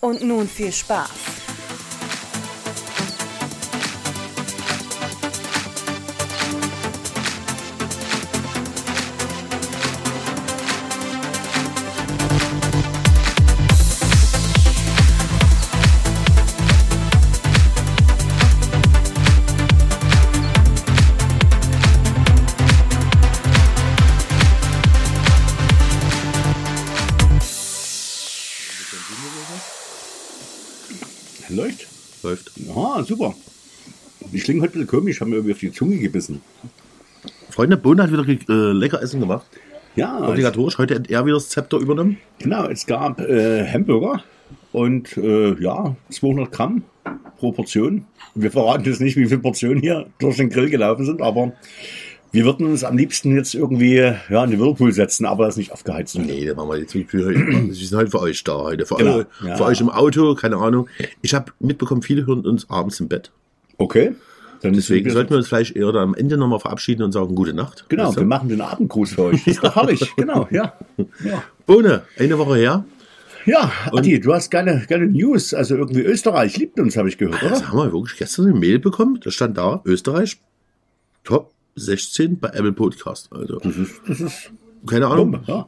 Und nun viel Spaß. Super. Die Schlingen heute ein bisschen komisch, haben mir irgendwie auf die Zunge gebissen. Freunde, Bohne hat wieder äh, lecker Essen gemacht. Ja, Obligatorisch. Heute hat er wieder das Zepter übernommen. genau. Es gab äh, Hamburger und äh, ja, 200 Gramm pro Portion. Wir verraten jetzt nicht, wie viele Portionen hier durch den Grill gelaufen sind, aber wir würden uns am liebsten jetzt irgendwie ja, in den Whirlpool setzen, aber das nicht aufgeheizt. Nee, da machen wir jetzt nicht. Wir sind halt für euch da heute. Für, Genau, eure, ja. für euch im Auto, keine Ahnung. Ich habe mitbekommen, viele hören uns abends im Bett. Okay. Dann Deswegen sollten wir uns vielleicht eher dann am Ende nochmal verabschieden und sagen gute Nacht. Genau, Weißt du? wir machen den Abendgruß für euch. Ist doch herrlich, genau, ja. Ja, Bohne, eine Woche her. ja Adi, du hast geile, geile News. Also irgendwie Österreich liebt uns, habe ich gehört, Das oder? haben wir wirklich gestern eine Mail bekommen. Da stand da, Österreich, Top 16 bei Apple Podcast. Also, Das ist, das ist keine Ahnung. Bombe, ja.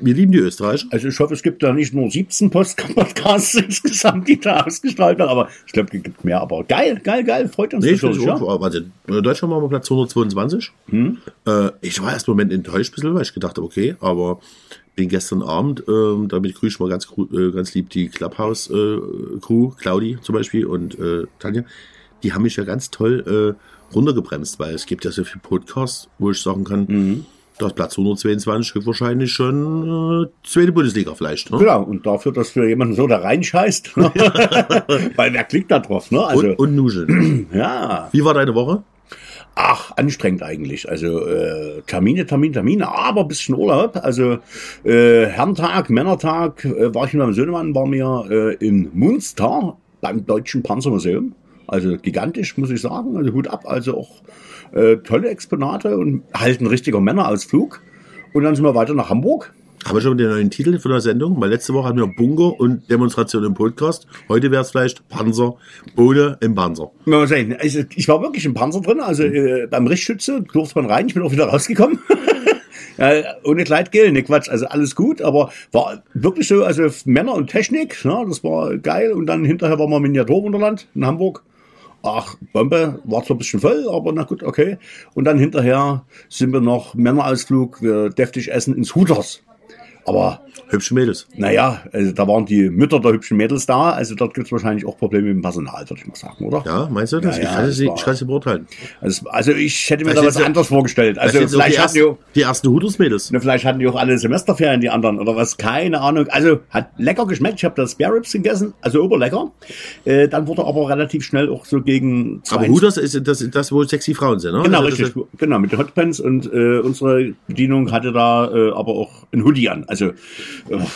Wir lieben die Österreich. Also ich hoffe, es gibt da nicht nur 17 Post Podcasts insgesamt, die da ausgestrahlt werden, aber ich glaube, es gibt mehr. Aber geil, geil, geil, freut uns Nee, natürlich, ja. auch. Also, in Deutschland waren wir Platz 122. Hm? Äh, ich war erst im Moment enttäuscht, ein bisschen, weil ich gedacht habe, okay, aber bin gestern Abend, ähm, damit grüße ich mal ganz, äh, ganz lieb die Clubhouse-Crew, Claudi zum Beispiel und äh, Tanja, die haben mich ja ganz toll äh, runtergebremst, weil es gibt ja so viele Podcasts, wo ich sagen kann, Mhm. das Platz 122 wahrscheinlich schon äh, zweite Bundesliga vielleicht. Ne? Genau, und dafür, dass für jemanden so da reinscheißt, weil wer klickt da drauf, ne? Also, Und, und Nuscheln. ja. Wie war deine Woche? Ach, anstrengend eigentlich. Also äh, Termine, Termine, Termine, aber ein bisschen Urlaub. Also äh, Herrentag, Männertag, äh, war ich mit meinem Söhnemann, war mir äh, in Munster beim Deutschen Panzermuseum. Also gigantisch, muss ich sagen. Also Hut ab. Also auch äh, tolle Exponate und halt ein richtiger Männerausflug. Und dann sind wir weiter nach Hamburg. Haben wir schon den neuen Titel von der Sendung? Weil letzte Woche hatten wir Bunker und Demonstration im Podcast. Heute wäre es vielleicht Panzer, Bohne im Panzer. Mal sehen. Also, ich war wirklich im Panzer drin, also äh, beim Richtschütze durfte man rein, ich bin auch wieder rausgekommen. ja, ohne Kleidgel, ne Quatsch, also alles gut, aber war wirklich so, also Männer und Technik, ne, das war geil. Und dann hinterher waren wir im Miniaturwunderland in Hamburg. Ach, Bombe, war zwar ein bisschen voll, aber na gut, okay. Und dann hinterher sind wir noch Männerausflug, wir deftig essen ins Hooters. Aber Hübsche Mädels. naja, also da waren die Mütter der hübschen Mädels da, also dort gibt's wahrscheinlich auch Probleme mit dem Personal, würde ich mal sagen, oder? Ja, meinst du das? Ja, ich ja, kann es das war- ich kann es nicht beurteilen. Also, also ich hätte mir Das da was anderes vorgestellt. Also so die, vielleicht hatten, die, die ersten Hooters-Mädels. ne, vielleicht hatten die auch alle Semesterferien, die anderen, oder was, keine Ahnung. Also hat lecker geschmeckt. Ich habe das Spare Ribs gegessen, also oberlecker. Äh, dann wurde aber relativ schnell auch so gegen Aber 22 Hooters ist das, das wo sexy Frauen sind, ne? Genau, Also richtig. Genau, mit den Hotpants und äh, unsere Bedienung hatte da äh, aber auch ein Hoodie an. Also, äh,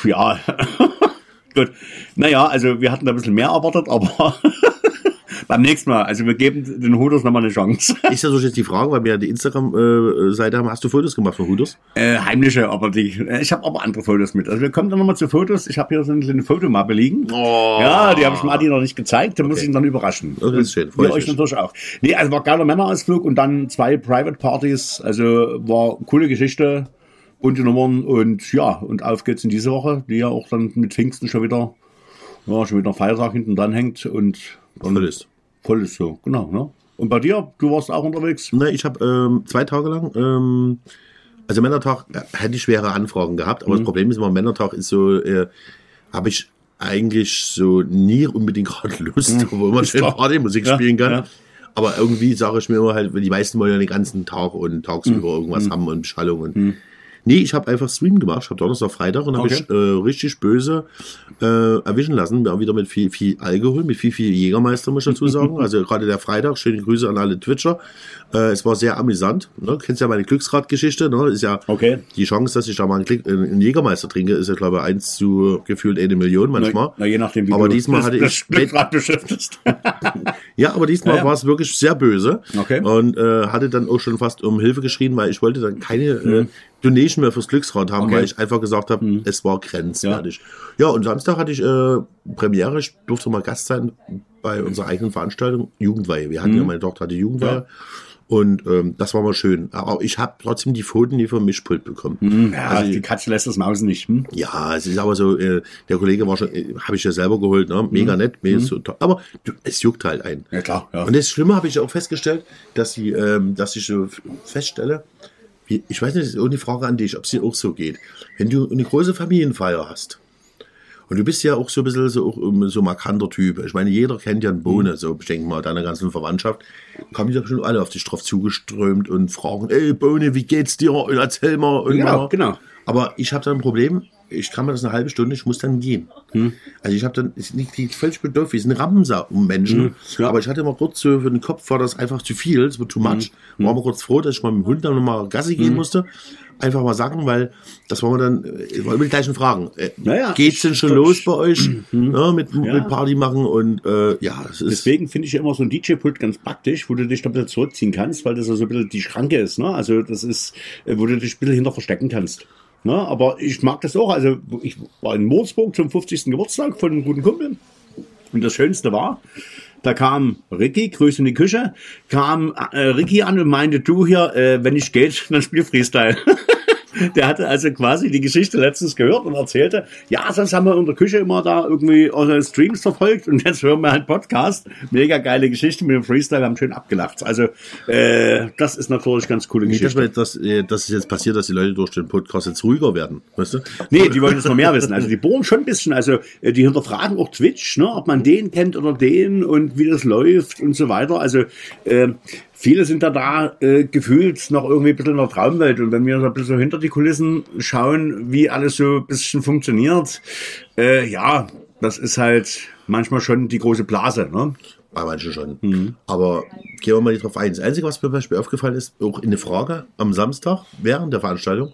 ja. Gut. Naja, also wir hatten da ein bisschen mehr erwartet, aber beim nächsten Mal. Also wir geben den Hooters nochmal eine Chance. Ist, ja so jetzt die Frage, weil wir ja die Instagram-Seite haben. Hast du Fotos gemacht von Hooters? Äh, heimliche, aber die, äh, ich habe aber andere Fotos mit. Also wir kommen dann nochmal zu Fotos. Ich habe hier so eine kleine Fotomappe liegen. Oh. Ja, die habe ich Martin noch nicht gezeigt. Da muss Okay. ich ihn dann überraschen. Das ist schön, freu Ihr ich euch natürlich auch. Nee, also war geiler Männerausflug und dann zwei Private Partys. Also war coole Geschichte. Bunte Nummern und ja, und auf geht's in diese Woche, die ja auch dann mit Pfingsten schon wieder, ja, schon wieder Feiertag hinten dran hängt und dann Voll ist. voll ist so, genau, ne? Und bei dir, du warst auch unterwegs? Ne, ich habe ähm, zwei Tage lang, ähm, also Männertag äh, hätte ich schwere Anfragen gehabt, aber das Problem ist immer, Männertag ist so, äh, habe ich eigentlich so nie unbedingt gerade Lust, wo man schön. Partymusik Ja, spielen kann. ja. Aber irgendwie sage ich mir immer halt, die meisten wollen ja den ganzen Tag und tagsüber irgendwas haben und Beschallung und Nee, ich habe einfach Stream gemacht. Ich habe Donnerstag, Freitag und habe Okay. ich äh, richtig böse äh, erwischen lassen. Wir haben wieder mit viel, viel Alkohol, mit viel, viel Jägermeister, muss ich dazu sagen. Also gerade der Freitag, schöne Grüße an alle Twitcher. Äh, es war sehr amüsant. Ne? Du kennst ja meine Glücksrad-Geschichte. Ne? Ist ja Okay. die Chance, dass ich da mal einen, Klick, äh, einen Jägermeister trinke, ist ja, glaube ich, eins zu gefühlt eine Million manchmal. Na, je nachdem, wie aber du diesmal hatte ich Glücksrad beschriftest. ja, aber diesmal Ja, ja. war es wirklich sehr böse. Okay. Und äh, hatte dann auch schon fast um Hilfe geschrien, weil ich wollte dann keine äh, Donation mehr fürs Glücksrad haben, Mhm. Okay. Mhm. weil ich einfach gesagt habe, es war grenzwertig. Ja. und Samstag hatte ich äh, Premiere, ich durfte mal Gast sein bei unserer eigenen Veranstaltung, Jugendweihe. Wir hatten ja, meine Tochter hatte Jugendweihe. Mhm. Ja. Und ähm, das war mal schön. Aber ich habe trotzdem die Pfoten nie vom Mischpult bekommen. Ja, Also- die Katze lässt das Maus nicht. Hm? Ja, es ist aber so, äh, der Kollege war schon, äh, habe ich ja selber geholt, ne? mega Mhm. nett, mega so toll. aber du, es juckt halt ein. Ja, klar. Ja. Und das Schlimme habe ich auch festgestellt, dass sie, ähm, dass ich so feststelle, ich weiß nicht, das ist die Frage an dich, ob es dir auch so geht. Wenn du eine große Familienfeier hast, und du bist ja auch so ein bisschen so, um, so markanter Typ. Ich meine, jeder kennt ja einen Bohne, so ich denke mal, deiner ganzen Verwandtschaft. Kommen doch schon alle auf dich drauf zugeströmt und fragen, ey Bohne, wie geht's dir? Und erzähl mal. Und Genau, mal. genau. Aber ich habe da ein Problem. Ich kann mir das eine halbe Stunde, ich muss dann gehen. Hm. Also ich habe dann, ist nicht die völlig bedürftig, wir sind Rampensau um Menschen. Hm, ja. Aber ich hatte immer kurz so für den Kopf, war das einfach zu viel, es wird too much. Hm. War mal kurz froh, dass ich mal mit dem Hund dann nochmal Gassi gehen musste. Einfach mal sagen, weil das wollen wir dann, äh, wollen wir die gleichen Fragen. Äh, Naja, geht's denn schon ich- los bei euch? Ja, mit, Ja. mit Party machen und äh, ja, es ist. Deswegen finde ich ja immer so ein DJ-Pult ganz praktisch, wo du dich da ein bisschen zurückziehen kannst, weil das ja so ein bisschen die Schranke ist. Ne? Also das ist, äh, wo du dich ein bisschen hinter verstecken kannst. Ne? Aber ich mag das auch. Also ich war in Moorsburg zum 50. Geburtstag von einem guten Kumpel. Und das Schönste war, da kam Ricky, Grüße in die Küche, kam äh, Ricky an und meinte, du hier, äh, wenn ich geht, dann spiel Freestyle. Der hatte also quasi die Geschichte letztens gehört und erzählte, ja, sonst haben wir in der Küche immer da irgendwie eure Streams verfolgt und jetzt hören wir halt Podcast. Mega geile Geschichte mit dem Freestyle, haben schön abgelacht. Also äh, das ist natürlich ganz coole Nicht, dass, Geschichte. wir, dass, äh, dass es jetzt passiert, dass die Leute durch den Podcast jetzt ruhiger werden. Weißt du? Nee, die wollen jetzt noch mehr wissen. Also die bohren schon ein bisschen. Also äh, die hinterfragen auch Twitch, ne, ob man den kennt oder den und wie das läuft und so weiter. Also äh, viele sind da da äh, gefühlt noch irgendwie ein bisschen in der Traumwelt. Und wenn wir so ein bisschen hinter die Kulissen schauen, wie alles so ein bisschen funktioniert, äh, ja, das ist halt manchmal schon die große Blase. Ne? Bei manchen schon. Mhm. Aber gehen wir mal nicht drauf ein. Das Einzige, was mir zum Beispiel aufgefallen ist, auch in der Frage am Samstag während der Veranstaltung,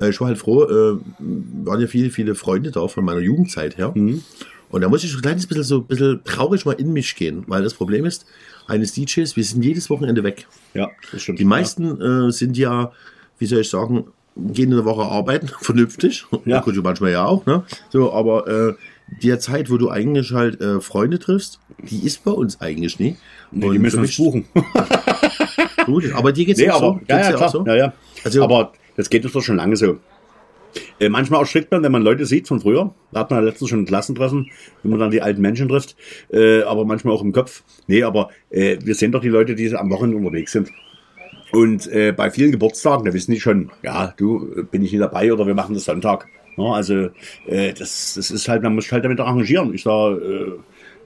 äh, ich war halt froh, äh, waren ja viele, viele Freunde da von meiner Jugendzeit her. Mhm. Und da muss ich so ein kleines bisschen so ein bisschen traurig mal in mich gehen, weil das Problem ist, eines DJs, wir sind jedes Wochenende weg. Ja, das stimmt. Die meisten äh, sind ja, wie soll ich sagen, gehen in der Woche arbeiten, vernünftig. Ja. Gut, manchmal ja auch, ne? So, aber äh, die Zeit, wo du eigentlich halt äh, Freunde triffst, die ist bei uns eigentlich nie. Nee, die müssen uns buchen. Gut, aber dir geht's Nee, auch aber, so. ja, ja, klar. auch so? Ja, ja. Also- aber das geht uns doch schon lange so. Äh, manchmal erschrickt man, wenn man Leute sieht von früher. Da hat man ja letztens schon ein Klassentreffen, wenn man dann die alten Menschen trifft. Äh, aber manchmal auch im Kopf. Nee, aber äh, wir sehen doch die Leute, die am Wochenende unterwegs sind. Und äh, bei vielen Geburtstagen, da wissen die schon, ja, du, äh, bin ich nicht dabei oder wir machen das Sonntag. Ja, also äh, das, das ist halt, man muss halt damit arrangieren. Ich sag, äh,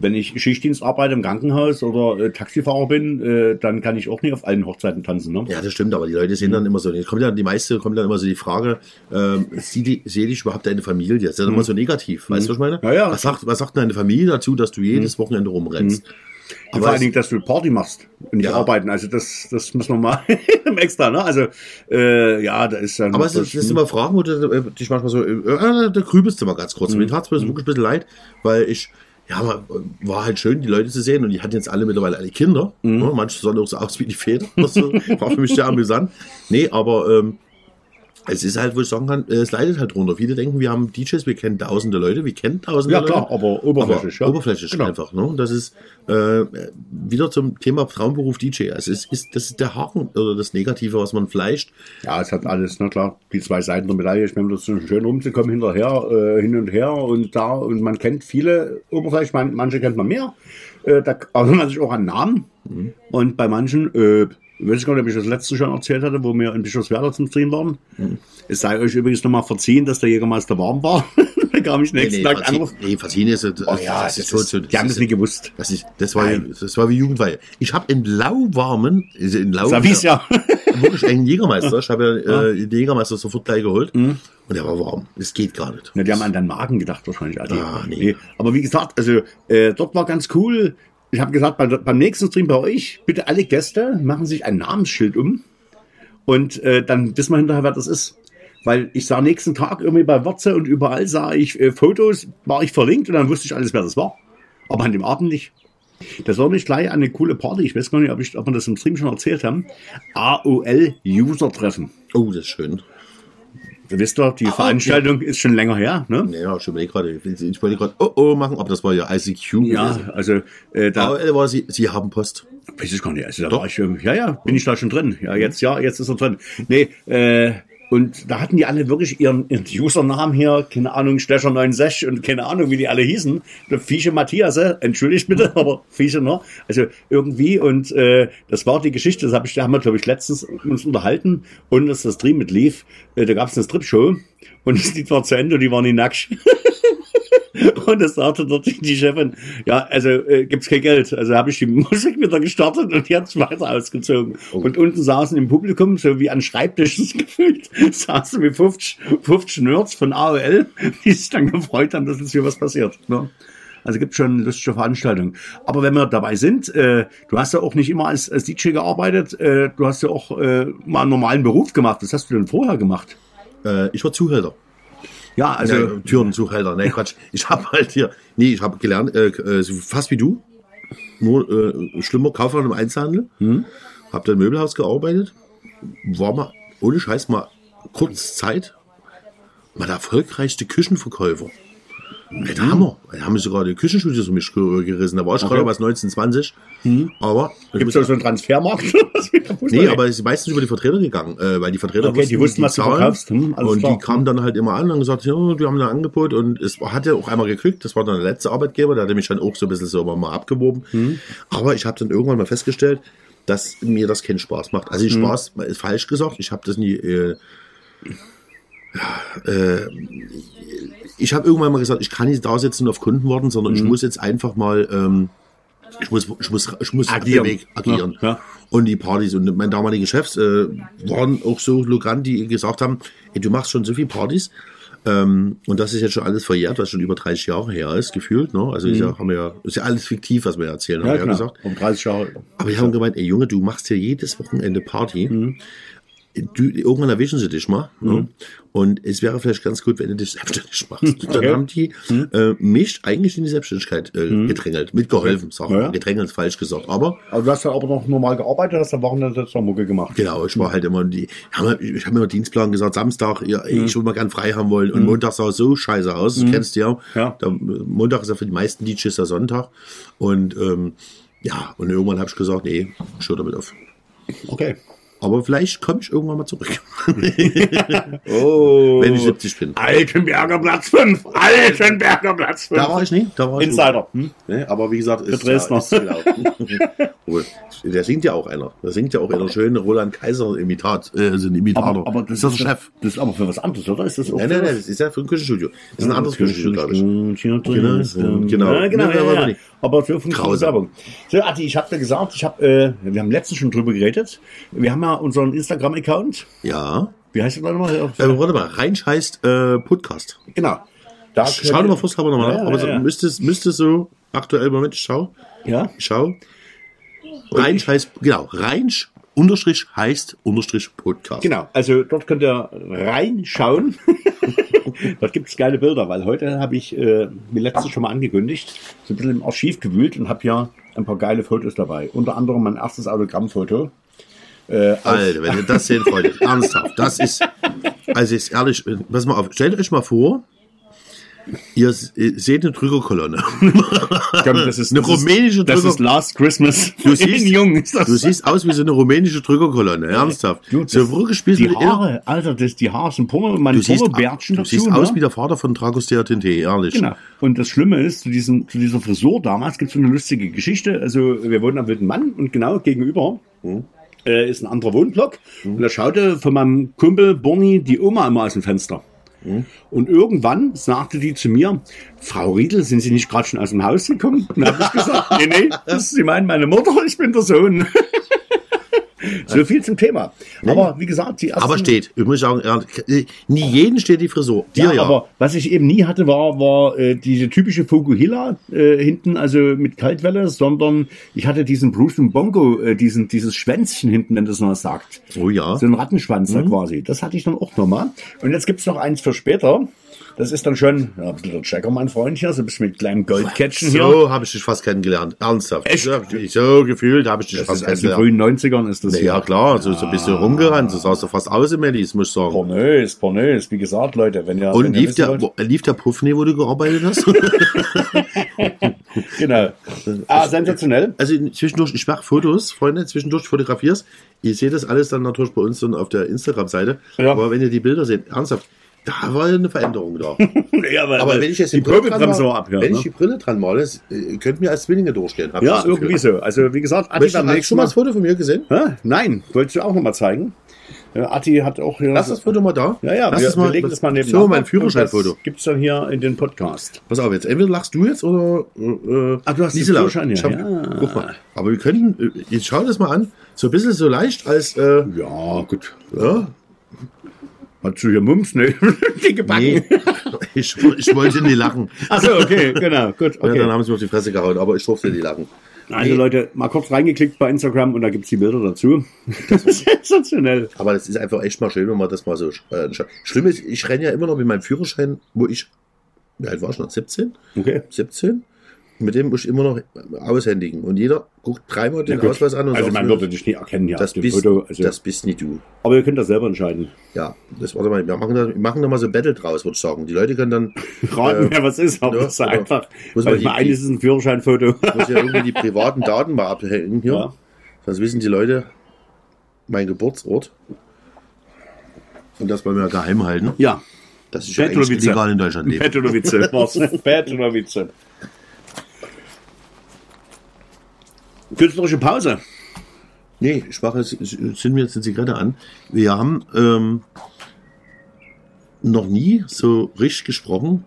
wenn ich Schichtdienst arbeite im Krankenhaus oder äh, Taxifahrer bin, äh, dann kann ich auch nicht auf allen Hochzeiten tanzen. Ne? Ja, das stimmt, aber die Leute sehen dann immer so, jetzt kommt ja die meiste, kommt dann immer so die Frage, ähm, sehe dich überhaupt deine Familie? Das ist ja immer so negativ, weißt du, was ich meine? Mhm. Ja, ja. Was sagt, was sagt denn deine Familie dazu, dass du jedes Wochenende rumrennst? Und vor allen Dingen, dass du Party machst und nicht Ja. arbeiten. Also das, das müssen wir mal extra, ne? Also äh, ja, da ist dann. Aber es ist, das sind immer Fragen, wo du äh, dich manchmal so, äh, äh, da grübelst du mal ganz kurz. Mir tat es wirklich ein bisschen leid, weil ich, ja, aber, äh, war halt schön, die Leute zu sehen und die hatten jetzt alle mittlerweile alle Kinder. Ne? Manche sahen auch so aus wie die Väter. Das war für mich sehr amüsant. Nee, aber ähm, es ist halt, wo ich sagen kann, äh, es leidet halt drunter. Viele denken, wir haben DJs, wir kennen tausende Leute, wir kennen tausende Ja, Leute. klar, aber oberflächlich, aber ja. Oberflächlich Genau. einfach. Ne? Und das ist äh, wieder zum Thema Traumberuf DJ. Also es ist, das ist der Haken oder das Negative, was man fleischt. Ja, es hat alles, na klar, die zwei Seiten der Medaille. Ich meine, das ist schön rumzukommen hinterher, äh, hin und her und da und man kennt viele oberflächlich, man, manche kennt man mehr. Äh, da erinnert man sich auch an Namen. Und bei manchen, äh, ich weiß gar nicht, ob ich das letzte schon erzählt hatte, wo wir in Bischofswerda zum Stream waren. Es sei euch übrigens nochmal verziehen, dass der Jägermeister warm war. da kam ich nächsten Tag Fantine- Anruf. nee, Fantine ist, das, Oh ja, das ist so, ist- so, die haben das nicht gewusst. Das, ist, das, war, Nein. das war wie Jugendweihe. Ich habe in lauwarmen, in lau, Savis ja. wirklich einen Jägermeister. Ich habe ja äh, den Jägermeister sofort gleich geholt. Mhm. Und der war warm. Das geht gar nicht. Na, die haben an deinen Magen gedacht wahrscheinlich. Ah, nee. Aber wie gesagt, also äh, dort war ganz cool. Ich habe gesagt, bei, beim nächsten Stream bei euch, bitte alle Gäste machen sich ein Namensschild um. Und äh, dann wissen wir hinterher, wer das ist. Weil ich sah nächsten Tag irgendwie bei WhatsApp und überall sah ich äh, Fotos, war ich verlinkt und dann wusste ich alles, wer das war. Aber an dem Abend nicht. Das war nicht gleich eine coole Party. Ich weiß gar nicht, ob, ich, ob wir das im Stream schon erzählt haben. AOL-User-Treffen. Oh, das ist schön. Ihr wisst doch, die Veranstaltung ist schon länger her. Ne? Ja, ich überlege gerade, ich wollte gerade oh oh machen, aber das war ja ICQ. Ja, gewesen. also äh, da Aber äh, war sie, sie haben Post. weiß ich gar nicht. Also da Doch. war ich, ähm, ja, ja, bin ich da schon drin. Ja, jetzt, ja, jetzt ist er drin. Nee, äh, und da hatten die alle wirklich ihren, ihren Usernamen hier, keine Ahnung, Stecher69 und keine Ahnung, wie die alle hießen. Fische Matthias, äh, entschuldigt bitte, aber Fische, ne? Also irgendwie und äh, das war die Geschichte, das hab ich, da haben wir, glaube ich, letztens uns unterhalten und als das Stream mit lief, äh, da gab es eine Strip-Show und das Lied war zu Ende und die waren nie nackt. Und es sagte dort die Chefin, ja, also äh, gibt's kein Geld. Also habe ich die Musik wieder gestartet und hat's weiter ausgezogen. Und unten saßen im Publikum, so wie an Schreibtischen gefühlt, saßen wie 50, 50 Nerds von AOL, die sich dann gefreut haben, dass jetzt hier was passiert. Ne? Also gibt schon lustige Veranstaltungen. Aber wenn wir dabei sind, äh, du hast ja auch nicht immer als, als DJ gearbeitet, äh, du hast ja auch äh, mal einen normalen Beruf gemacht. Was hast du denn vorher gemacht? Äh, ich war Zuhälter. Ja, also ja, Türenzuhälter. Nee, Quatsch. Ich habe halt hier, nee, ich habe gelernt, äh, äh, fast wie du, nur äh, schlimmer Kaufmann im Einzelhandel. Hm. Hab dann im Möbelhaus gearbeitet. War mal, ohne Scheiß, mal kurz Zeit, mal der erfolgreichste Küchenverkäufer. Alter, Hammer. Da haben wir sogar die Küchenstudios um mich ge- gerissen. Da war ich Okay. gerade was 1920. Aber ich Gibt es so einen Transfermarkt? Nee, aber es ist meistens über die Vertreter gegangen, äh, weil die Vertreter Okay, die wussten, was du zahlen. verkaufst. Hm, und klar. die kamen dann halt immer an und gesagt, ja, wir haben ein Angebot und es hat ja auch einmal gekriegt. Das war dann der letzte Arbeitgeber, der hatte mich dann auch so ein bisschen so mal abgeworben. Hm. Aber ich habe dann irgendwann mal festgestellt, dass mir das keinen Spaß macht. Also Hm. Spaß ist falsch gesagt. Ich habe das nie. Äh, äh, ich habe irgendwann mal gesagt, ich kann nicht da sitzen und auf Kunden warten, sondern Hm. ich muss jetzt einfach mal, ähm, ich muss, ich muss, ich muss Agieren. Weg agieren. Ja, ja. Und die Partys und mein damaliger Chefs äh, waren auch so logant, die gesagt haben, ey, du machst schon so viel Partys. Ähm, und das ist jetzt schon alles verjährt, was schon über 30 Jahre her ist, gefühlt. Ne? Also ist, ja, haben wir ja, ist ja alles fiktiv, was wir erzählen, haben Mhm. Ja, wir ja gesagt. Um 30 Jahre. Aber die haben gemeint, ey Junge, du machst hier jedes Wochenende Party. Du, irgendwann erwischen sie dich mal. Ne? Und es wäre vielleicht ganz gut, wenn du dich selbstständig machst. Dann Okay. haben die äh, mich eigentlich in die Selbstständigkeit äh, gedrängelt, mitgeholfen, sag Ja. Gedrängelt falsch gesagt. Aber Aber du hast ja aber noch normal gearbeitet, hast am Wochenende jetzt noch Mucke gemacht. Genau, ich war halt immer die, ich habe immer Dienstplan gesagt, Samstag, ja, ich würde mal gern frei haben wollen und Montag sah so scheiße aus, das kennst du ja. Ja. Der, Montag ist ja für die meisten DJs der Sonntag und ähm, ja, und irgendwann habe ich gesagt, nee, ich damit auf. Okay. Aber vielleicht komme ich irgendwann mal zurück, Oh. wenn ich 70 bin. Altenberger Platz 5. Altenberger Platz 5. Da war ich nicht, da war ich Insider. Hm? Ne, aber wie gesagt, ist, Dresdner. Ja, Der singt ja auch einer. Da singt ja auch einer schön Roland Kaiser Imitat, äh, ein Imitator. Aber, aber das, ist das ist der Chef. Das ist aber für was anderes, oder? Ist das auch Nein, nein, nein, das ist ja für ein Küchenstudio. Das ist ein anderes Küchenstudio, glaube ich. Genau, Genau, genau. Ja, genau, Ja, ja, aber ja. Aber für funktioniert Grausam. Werbung. So, Adi, ich habe dir gesagt, ich habe, äh, wir haben letztens schon drüber geredet. Wir haben ja unseren Instagram-Account. Ja. Wie heißt der da nochmal? Äh, warte mal, Reinsch heißt äh, Podcast. Genau. Da Schau mal vorsichtshalber nochmal Ja, nach. Aber ja, ja. müsste, es- müsste es so aktuell, Moment, schau. Ja, schau. Reinsch heißt, genau, Reinsch unterstrich heißt unterstrich Podcast. genau. Also dort könnt ihr reinschauen. dort gibt's geile Bilder, weil heute habe ich, äh, wie letztes schon mal angekündigt, so ein bisschen im Archiv gewühlt und habe ja ein paar geile Fotos dabei. Unter anderem mein erstes Autogrammfoto. Äh, Alter, wenn ihr das sehen, Freunde, ernsthaft, das ist, also ist ehrlich, pass mal auf, stellt euch mal vor, ihr seht eine Drückerkolonne. Glaube, das ist Eine das ist- rumänische Das Drücker- ist Last Christmas. Du siehst, Jung ist das. du siehst aus wie so eine rumänische Drückerkolonne, ernsthaft. Du, das- so wirklich die Haare, Alter, das, die Haare sind mein Du siehst, Porno-Bärtchen du dazu. siehst ne? aus wie der Vater von Dragostea Tinte, ehrlich. Genau. Und das Schlimme ist, zu, diesem, zu dieser Frisur damals gibt es so eine lustige Geschichte. Also wir wohnen am Wilden Mann und genau gegenüber äh, ist ein anderer Wohnblock. Und da schaute von meinem Kumpel Borni die Oma immer aus dem Fenster. Und irgendwann sagte die zu mir, Frau Riedel, sind Sie nicht gerade schon aus dem Haus gekommen? Und habe ich gesagt, nee, nee, das, Sie meinen meine Mutter, ich bin der Sohn. So viel zum Thema. Aber wie gesagt, die ersten, Aber steht, ich muss sagen, nie jeden steht die Frisur. Dir Ja, ja. aber was ich eben nie hatte, war, war äh, diese typische Fukuhila äh, hinten, also mit Kaltwelle, sondern ich hatte diesen Bruce und Bongo, äh, diesen, dieses Schwänzchen hinten, wenn das noch was sagt. oh ja. So ein Rattenschwanz da quasi. Das hatte ich dann auch nochmal. Und jetzt gibt's noch eins für später. Das ist dann schon, ja, ein bisschen Checker, mein Freund hier, so ein bisschen mit kleinen Goldkettchen hier. So habe ich dich fast kennengelernt. Ernsthaft. Echt? So, gefühlt habe ich dich Das fast ist aus den kennengelernt. frühen 90ern ist das Ja, hier. klar, so, so ein bisschen rumgerannt. So sahst du fast aus im Medis, muss ich sagen. Pornös, pornös, wie gesagt, Leute, wenn ihr, Und wenn ihr lief wissen der, wollt- wo- lief der Puffney, wo du gearbeitet hast? Genau. Ah, sensationell. Also zwischendurch, ich mache Fotos, Freunde, zwischendurch fotografierst. Ihr seht das alles dann natürlich bei uns dann auf der Instagram-Seite. Ja. Aber wenn ihr die Bilder seht, ernsthaft, da war eine Veränderung da. Ja, aber, Aber wenn ich jetzt die Brille dran mal- ab, ja, wenn ne? ich die Brille dran male, es, äh, könnt mir als Zwillinge durchgehen. Ich Ja, Gefühl. irgendwie so. Also wie gesagt, Atti Möchtest hast du schon mal das Foto von mir gesehen? Hä? Nein, wolltest du auch noch mal zeigen? Ja, Atti hat auch hier. Lass das Foto mal da. ja, ja, Lass wir, das mal, wir legen das mal neben So, mein Führerscheinfoto. Gibt's dann hier in den Podcast. Pass auf, jetzt entweder lachst du jetzt oder äh, Ach, du hast den Gisela. Führerschein. Ich hab- Ja. Guck mal. Aber wir könnten, äh, jetzt schau das mal an, so ein bisschen so leicht als äh, Ja, gut. ja, Hast du hier Mums? Ne? Dicke Backen. nee, ich, ich wollte nicht lachen. Achso, okay, genau, gut. Ja, dann Okay. haben sie mir auf die Fresse gehauen, aber ich durfte nicht lachen. Also Nee. Leute, mal kurz reingeklickt bei Instagram und da gibt's die Bilder dazu. Das ist sensationell. Aber das ist einfach echt mal schön, wenn man das mal so. Äh, Schlimm ist, ich renne ja immer noch mit meinem Führerschein, wo ich. Wie alt war ich noch? 17? Okay. 17? Mit dem muss ich immer noch aushändigen. Und jeder guckt dreimal den gut. Ausweis an und Also sagt, man würde dich nie erkennen hier das, bist, Foto. Also, das bist nicht du. aber ihr könnt das selber entscheiden. Ja, das warte mal, wir machen da, wir machen da mal so Battle draus, würde ich sagen. Die Leute können dann Raten, Äh, wer was ist, aber ja, das ist einfach. Muss man ich meine, die- eines ist ein Führerscheinfoto. muss ja irgendwie die privaten Daten mal abhängen hier. Ja. Sonst wissen die Leute mein Geburtsort. Und das wollen wir ja geheim halten. Ja. Das ist ja eigentlich Petrovice. illegal in Deutschland. Petrovice. Petrovice. Künstlerische Pause. Nee, ich mache jetzt, ich zünd mir jetzt eine Zigarette an. Wir haben ähm, noch nie so richtig gesprochen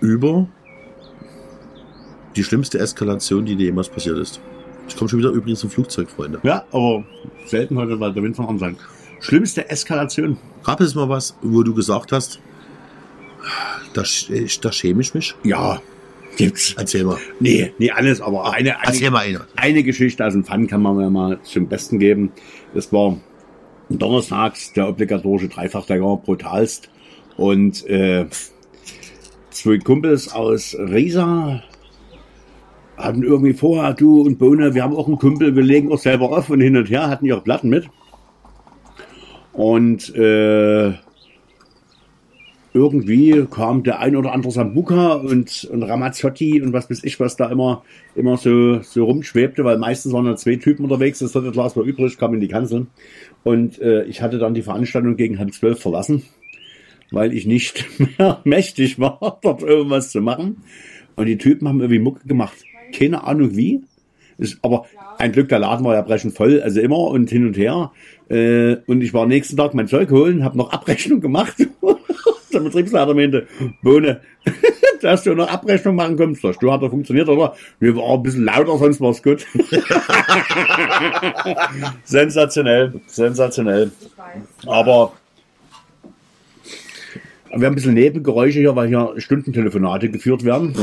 über die schlimmste Eskalation, die dir jemals passiert ist. Ich komme schon wieder übrigens zum Flugzeug, Freunde. Ja, aber selten heute, weil der Wind von sein. Schlimmste Eskalation. Gab es mal was, wo du gesagt hast, da, sch- da schäme ich mich? Ja, gibt's. Erzähl mal. Nee, nee, alles, aber eine, Erzähl eine, mal eine. eine Geschichte aus dem Fun kann man mir mal zum Besten geben. Das war donnerstags der obligatorische Dreifachdecker, brutalst. Und äh, zwei Kumpels aus Riesa hatten irgendwie vorher, du und Bohne, wir haben auch einen Kumpel, wir legen auch selber auf und hin und her, hatten ihre Platten mit. Und äh, irgendwie kam der ein oder andere Sambuka und, und Ramazzotti und was weiß ich, was da immer, immer so, so rumschwebte, weil meistens waren da zwei Typen unterwegs, das dritte Glas war übrig, kam in die Kanzel. Und äh, ich hatte dann die Veranstaltung gegen halb zwölf verlassen, weil ich nicht mehr mächtig war, dort irgendwas zu machen. Und die Typen haben irgendwie Mucke gemacht. Keine Ahnung wie. Ist, aber ein Glück, der Laden war ja brechend voll, also immer und hin und her. Äh, und ich war nächsten Tag mein Zeug holen, habe noch Abrechnung gemacht. der Betriebsleiter meinte, Bohne, dass du noch Abrechnung machen kommst. Sag ich, Du hat er funktioniert, oder? Wir war ein bisschen lauter, sonst war's gut. sensationell, sensationell. Aber wir haben ein bisschen Nebengeräusche hier, weil hier Stundentelefonate geführt werden.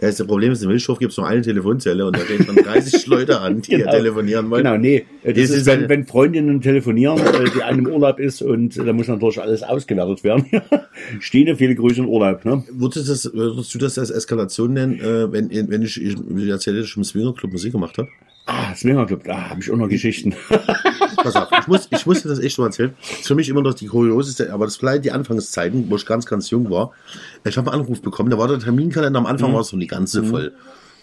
Ja, das Problem ist, in Wilshof gibt es nur eine Telefonzelle und da gehen schon 30 Leute an, die hier telefonieren wollen. Genau, nee. Das, Das ist, ist wenn, wenn Freundinnen telefonieren, äh, die einem im Urlaub ist und äh, da muss natürlich alles ausgewertet werden. Stine, viele Grüße im Urlaub. Ne? Würdest, das, würdest du das als Eskalation nennen, äh, wenn, wenn ich, ich, erzähle, dass ich im Swingerclub Musik gemacht habe? Ah, Swingerclub, da habe ich auch noch Geschichten. Pass auf, ich muss, ich muss dir das echt mal erzählen. Das ist für mich immer noch die kurioseste, aber das vielleicht die Anfangszeiten, wo ich ganz, ganz jung war. Ich habe einen Anruf bekommen, da war der Terminkalender, am Anfang war es noch die ganze voll.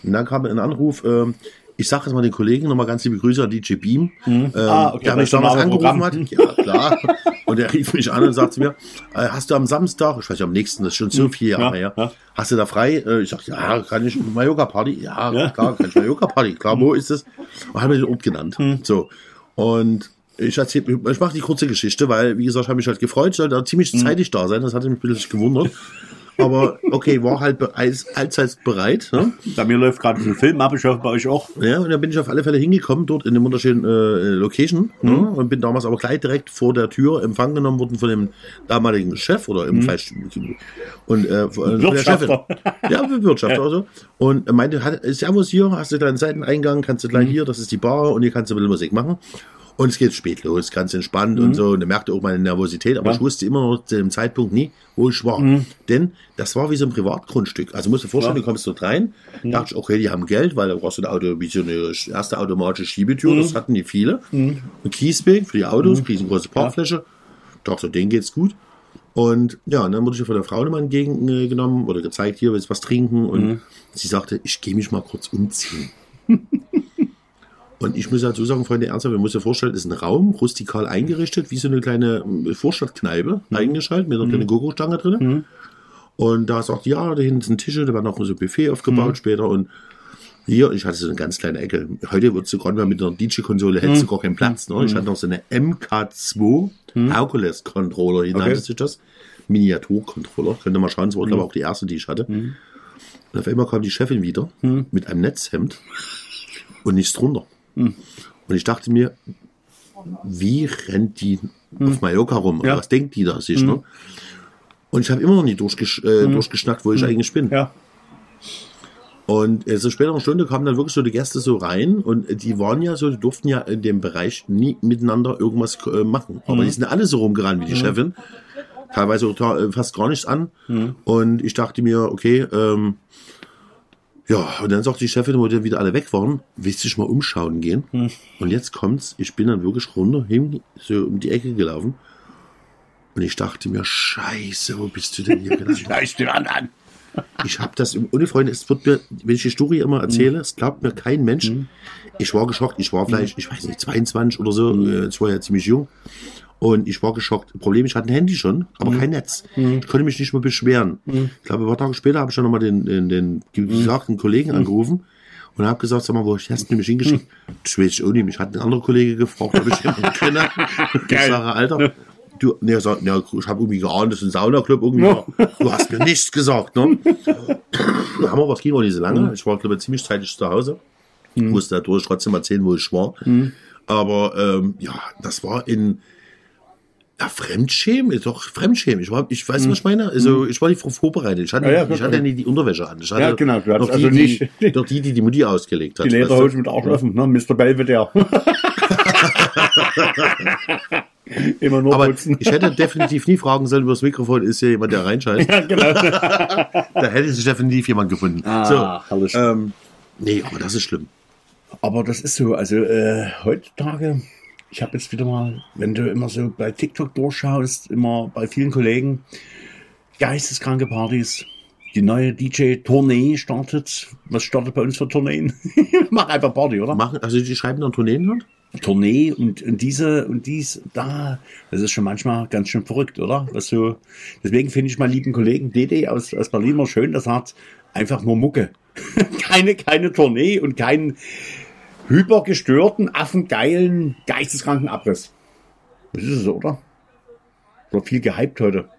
Und dann kam ein Anruf, ähm, ich sage jetzt mal den Kollegen nochmal ganz liebe Grüße an DJ Beam, ähm, Ah, okay, der mich das damals angerufen Programm. hat. Ja, klar. Und er rief mich an und sagte mir, äh, hast du am Samstag, ich weiß nicht, am nächsten, das ist schon so viele Jahre Ja, her, ja. hast du da frei? Äh, Ich sag, ja, kann ich mal Yoga Party? Ja, Ja. klar, kann ich mal Yoga Party. Klar, wo ist es? Und hat mir den Ort genannt. So. Und ich erzähl, ich mache die kurze Geschichte, weil, wie gesagt, ich habe mich halt gefreut, sollte auch ziemlich zeitig da sein, das hatte mich ein bisschen gewundert. Aber okay, war halt als- allseits bereit. Ne? Bei mir läuft gerade ein Film ab, ich hoffe bei euch auch. Ja, und dann bin ich auf alle Fälle hingekommen, dort in dem wunderschönen äh, Location. Ne? Und bin damals aber gleich direkt vor der Tür empfangen genommen worden von dem damaligen Chef oder im Falsch und äh, von der Chefin. Ja, Wirtschaft also. Und meinte, hat, Servus hier, hast du deinen Seiteneingang, kannst du gleich hier, das ist die Bar und hier kannst du ein bisschen Musik machen. Und es geht spät los, ganz entspannt und so. Und er merkte auch meine Nervosität, aber Ja. ich wusste immer noch zu dem Zeitpunkt nie, wo ich war. Denn das war wie so ein Privatgrundstück. Also musst du dir vorstellen, Ja. du kommst dort rein, dachte ich, okay, die haben Geld, weil da brauchst du ein Auto, wie so eine erste automatische Schiebetür, das hatten die viele. Ein Kiesweg für die Autos, riesengroße Parkfläche. Dachte, denen geht's gut. Und ja, und dann wurde ich von der Frau nochmal entgegengenommen oder gezeigt, hier willst du was trinken. Und sie sagte, ich gehe mich mal kurz umziehen. und ich muss dazu sagen, Freunde, ernsthaft, man muss sich vorstellen, ist ein Raum, rustikal eingerichtet, wie so eine kleine äh, Vorstadtkneipe eingeschaltet, mit einer kleinen Gogo-Stange drin. Und da sagt, ja, da hinten sind Tische, da war noch so ein Buffet aufgebaut später und hier, ich hatte so eine ganz kleine Ecke. Heute würdest du gerade mal mit einer DJ-Konsole, hättest du gar keinen Platz. Ne? Ich hatte noch so eine MK2 Hercules Controller, hier Okay. nannte sich das. Miniatur-Controller. Könnt ihr mal schauen, das war, glaube ich, auch die erste, die ich hatte. Und auf einmal kam die Chefin wieder mit einem Netzhemd und nichts drunter. Und ich dachte mir, wie rennt die auf Mallorca rum? Oder Ja. was denkt die da sich? Ne? Und ich habe immer noch nicht durchgesch äh, durchgeschnackt, wo ich eigentlich bin. Ja. Und äh, so später eine Stunde kamen dann wirklich so die Gäste so rein und die waren ja so, die durften ja in dem Bereich nie miteinander irgendwas äh, machen. Aber die sind alle so rumgerannt wie die Chefin. Teilweise äh, fast gar nichts an. Und ich dachte mir, okay, ähm, ja, und dann sagt die Chefin, wo dann wieder alle weg waren, willst du dich mal umschauen gehen? Und jetzt kommt's, ich bin dann wirklich runter, hin, so um die Ecke gelaufen. Und ich dachte mir, scheiße, wo bist du denn hier gelandet? Scheiß den anderen. Ich habe das, ohne Freunde, es wird mir, wenn ich die Story immer erzähle, es glaubt mir kein Mensch. Ich war geschockt, ich war vielleicht, ich weiß nicht, 22 oder so, äh, ich war ja ziemlich jung. Und ich war geschockt. Problem, ich hatte ein Handy schon, aber kein Netz. Ich konnte mich nicht mehr beschweren. Ich glaube, ein paar Tage später habe ich dann nochmal den, den, den gesagten Kollegen angerufen und habe gesagt, sag mal, wo hast du mich hingeschickt? Das weiß ich auch nicht. Mich hat ein anderer Kollege gefragt, ob ich kenne. Ich sage, Alter, du, ne, sagt, ja, ich habe irgendwie geahnt, das ist ein Saunaclub irgendwie. Ja. Du hast mir nichts gesagt, ne? Da haben wir was ging auch nicht so lange. Ich war, glaube ich, ziemlich zeitig zu Hause. Musste dadurch trotzdem erzählen, wo ich war. Aber ähm, ja, das war in ja, Fremdschämen, ist doch Fremdschämen. Ich, war, ich weiß, was ich meine. Also, ich war nicht vorbereitet. Ich hatte, Ja, ja, ich hatte nie die Unterwäsche an. Ich hatte Ja, genau, du noch die, also die, nicht- noch die, die die Mutti ausgelegt hat. Die? Lederhose mit Arsch offen, ne? Mr. Belvedere. Immer nur Aber putzen. ich hätte definitiv nie fragen sollen, über das Mikrofon ist hier jemand, der reinscheißt. Ja, genau. Da hätte sich definitiv jemand gefunden. Ah, herrlich. so, ähm, nee, aber das ist schlimm. Aber das ist so, also äh, heutzutage, ich habe jetzt wieder mal, wenn du immer so bei TikTok durchschaust, immer bei vielen Kollegen, geisteskranke Partys. Die neue DJ-Tournee startet. Was startet bei uns für Tourneen? Mach einfach Party, oder? Machen, also die schreiben dann Tourneen halt? Tournee und, und diese und dies, da, das ist schon manchmal ganz schön verrückt, oder? Was so, deswegen finde ich meinen lieben Kollegen Dede aus, aus Berlin mal schön, das hat einfach nur Mucke. keine, keine Tournee und keinen hypergestörten, affengeilen, geisteskranken Abriss. Das ist es, oder? So viel gehypt heute.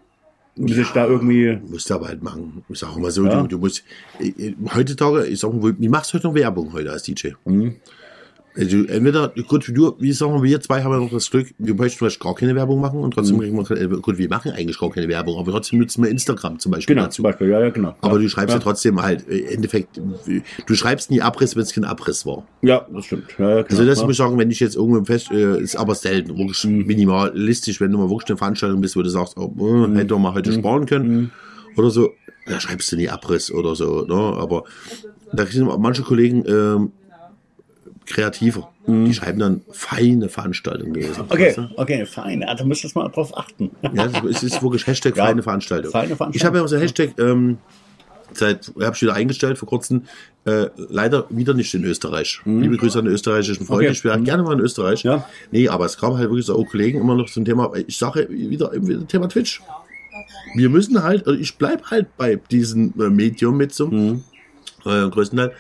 Muss ich da irgendwie, Musst du aber halt machen. Ich sag mal so, Ja. du, du musst, äh, äh, heutzutage, ich sag mal, wie machst du heute noch Werbung heute als DJ? Mhm. Also entweder, gut, du, wie sagen wir, wir zwei haben ja noch das Glück, wir möchten vielleicht gar keine Werbung machen und Mhm. trotzdem kriegen wir, äh, gut, wir machen eigentlich gar keine Werbung, aber trotzdem nutzen wir Instagram zum Beispiel genau, dazu. zum Beispiel, ja, ja, genau. Aber ja, du schreibst ja, ja, trotzdem halt, äh, im Endeffekt, äh, du schreibst nie Abriss, wenn es kein Abriss war. Ja, das stimmt. Ja, ja, genau, Also das muss ich sagen, wenn ich jetzt irgendwo Fest, äh, ist aber selten, wirklich Mhm. minimalistisch, wenn du mal wirklich eine Veranstaltung bist, wo du sagst, oh, äh, hätte man Mhm. heute sparen können oder so, da schreibst du nie Abriss oder so, ne? aber da sind manche Kollegen ähm, kreativer, die schreiben dann feine gewesen. Mhm. Okay, weißt du? okay, fein. Ja, da müsstest du mal drauf achten. Ja, es ist wirklich Hashtag Ja, feine Veranstaltung. feine Veranstaltung. Ich habe ja auch so Hashtag, ähm, seit, habe ich wieder eingestellt vor kurzem, äh, leider wieder nicht in Österreich. Liebe Grüße an den österreichischen Freund. Mhm. Okay. Ich wäre gerne mal in Österreich. Ja. Nee, aber es kam halt wirklich so auch Kollegen immer noch zum Thema, ich sage wieder, wieder Thema Twitch. Wir müssen halt, also ich bleib halt bei diesem äh, Medium mit zum Mhm. äh, größten Teil,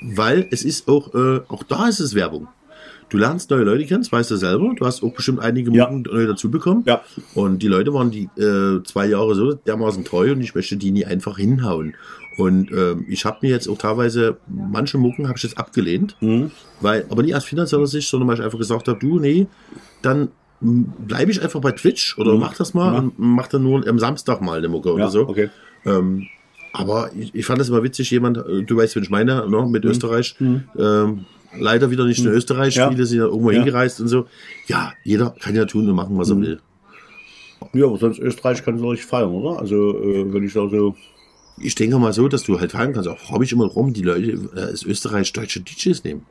weil es ist auch, äh, auch da ist es Werbung. du lernst neue Leute kennen, das weißt du selber. Du hast auch bestimmt einige Ja. Mucken neu dazu bekommen. Ja. Und die Leute waren die äh, zwei Jahre so dermaßen treu und ich möchte die nie einfach hinhauen. Und ähm, ich habe mir jetzt auch teilweise, manche Mucken habe ich jetzt abgelehnt, Mhm. weil, aber nicht aus finanzieller Sicht, sondern weil ich einfach gesagt habe, du, nee, dann bleibe ich einfach bei Twitch oder mach das mal Ja. und mach dann nur am Samstag mal eine Mucke Mhm. Ja, oder so. okay. Ähm, aber ich, ich fand das immer witzig, jemand, äh, du weißt, wen ich meine, ne, mit Österreich. Ähm, leider wieder nicht in Österreich, Mhm. Ja. viele sind ja irgendwo Ja. hingereist und so. Ja, jeder kann ja tun und machen, was Mhm. er will. Ja, aber sonst Österreich kann so richtig feiern, oder? Also, äh, wenn ich da so. Ich denke mal so, dass du halt feiern kannst. Auch frage ich immer rum, die Leute äh, aus Österreich deutsche DJs nehmen.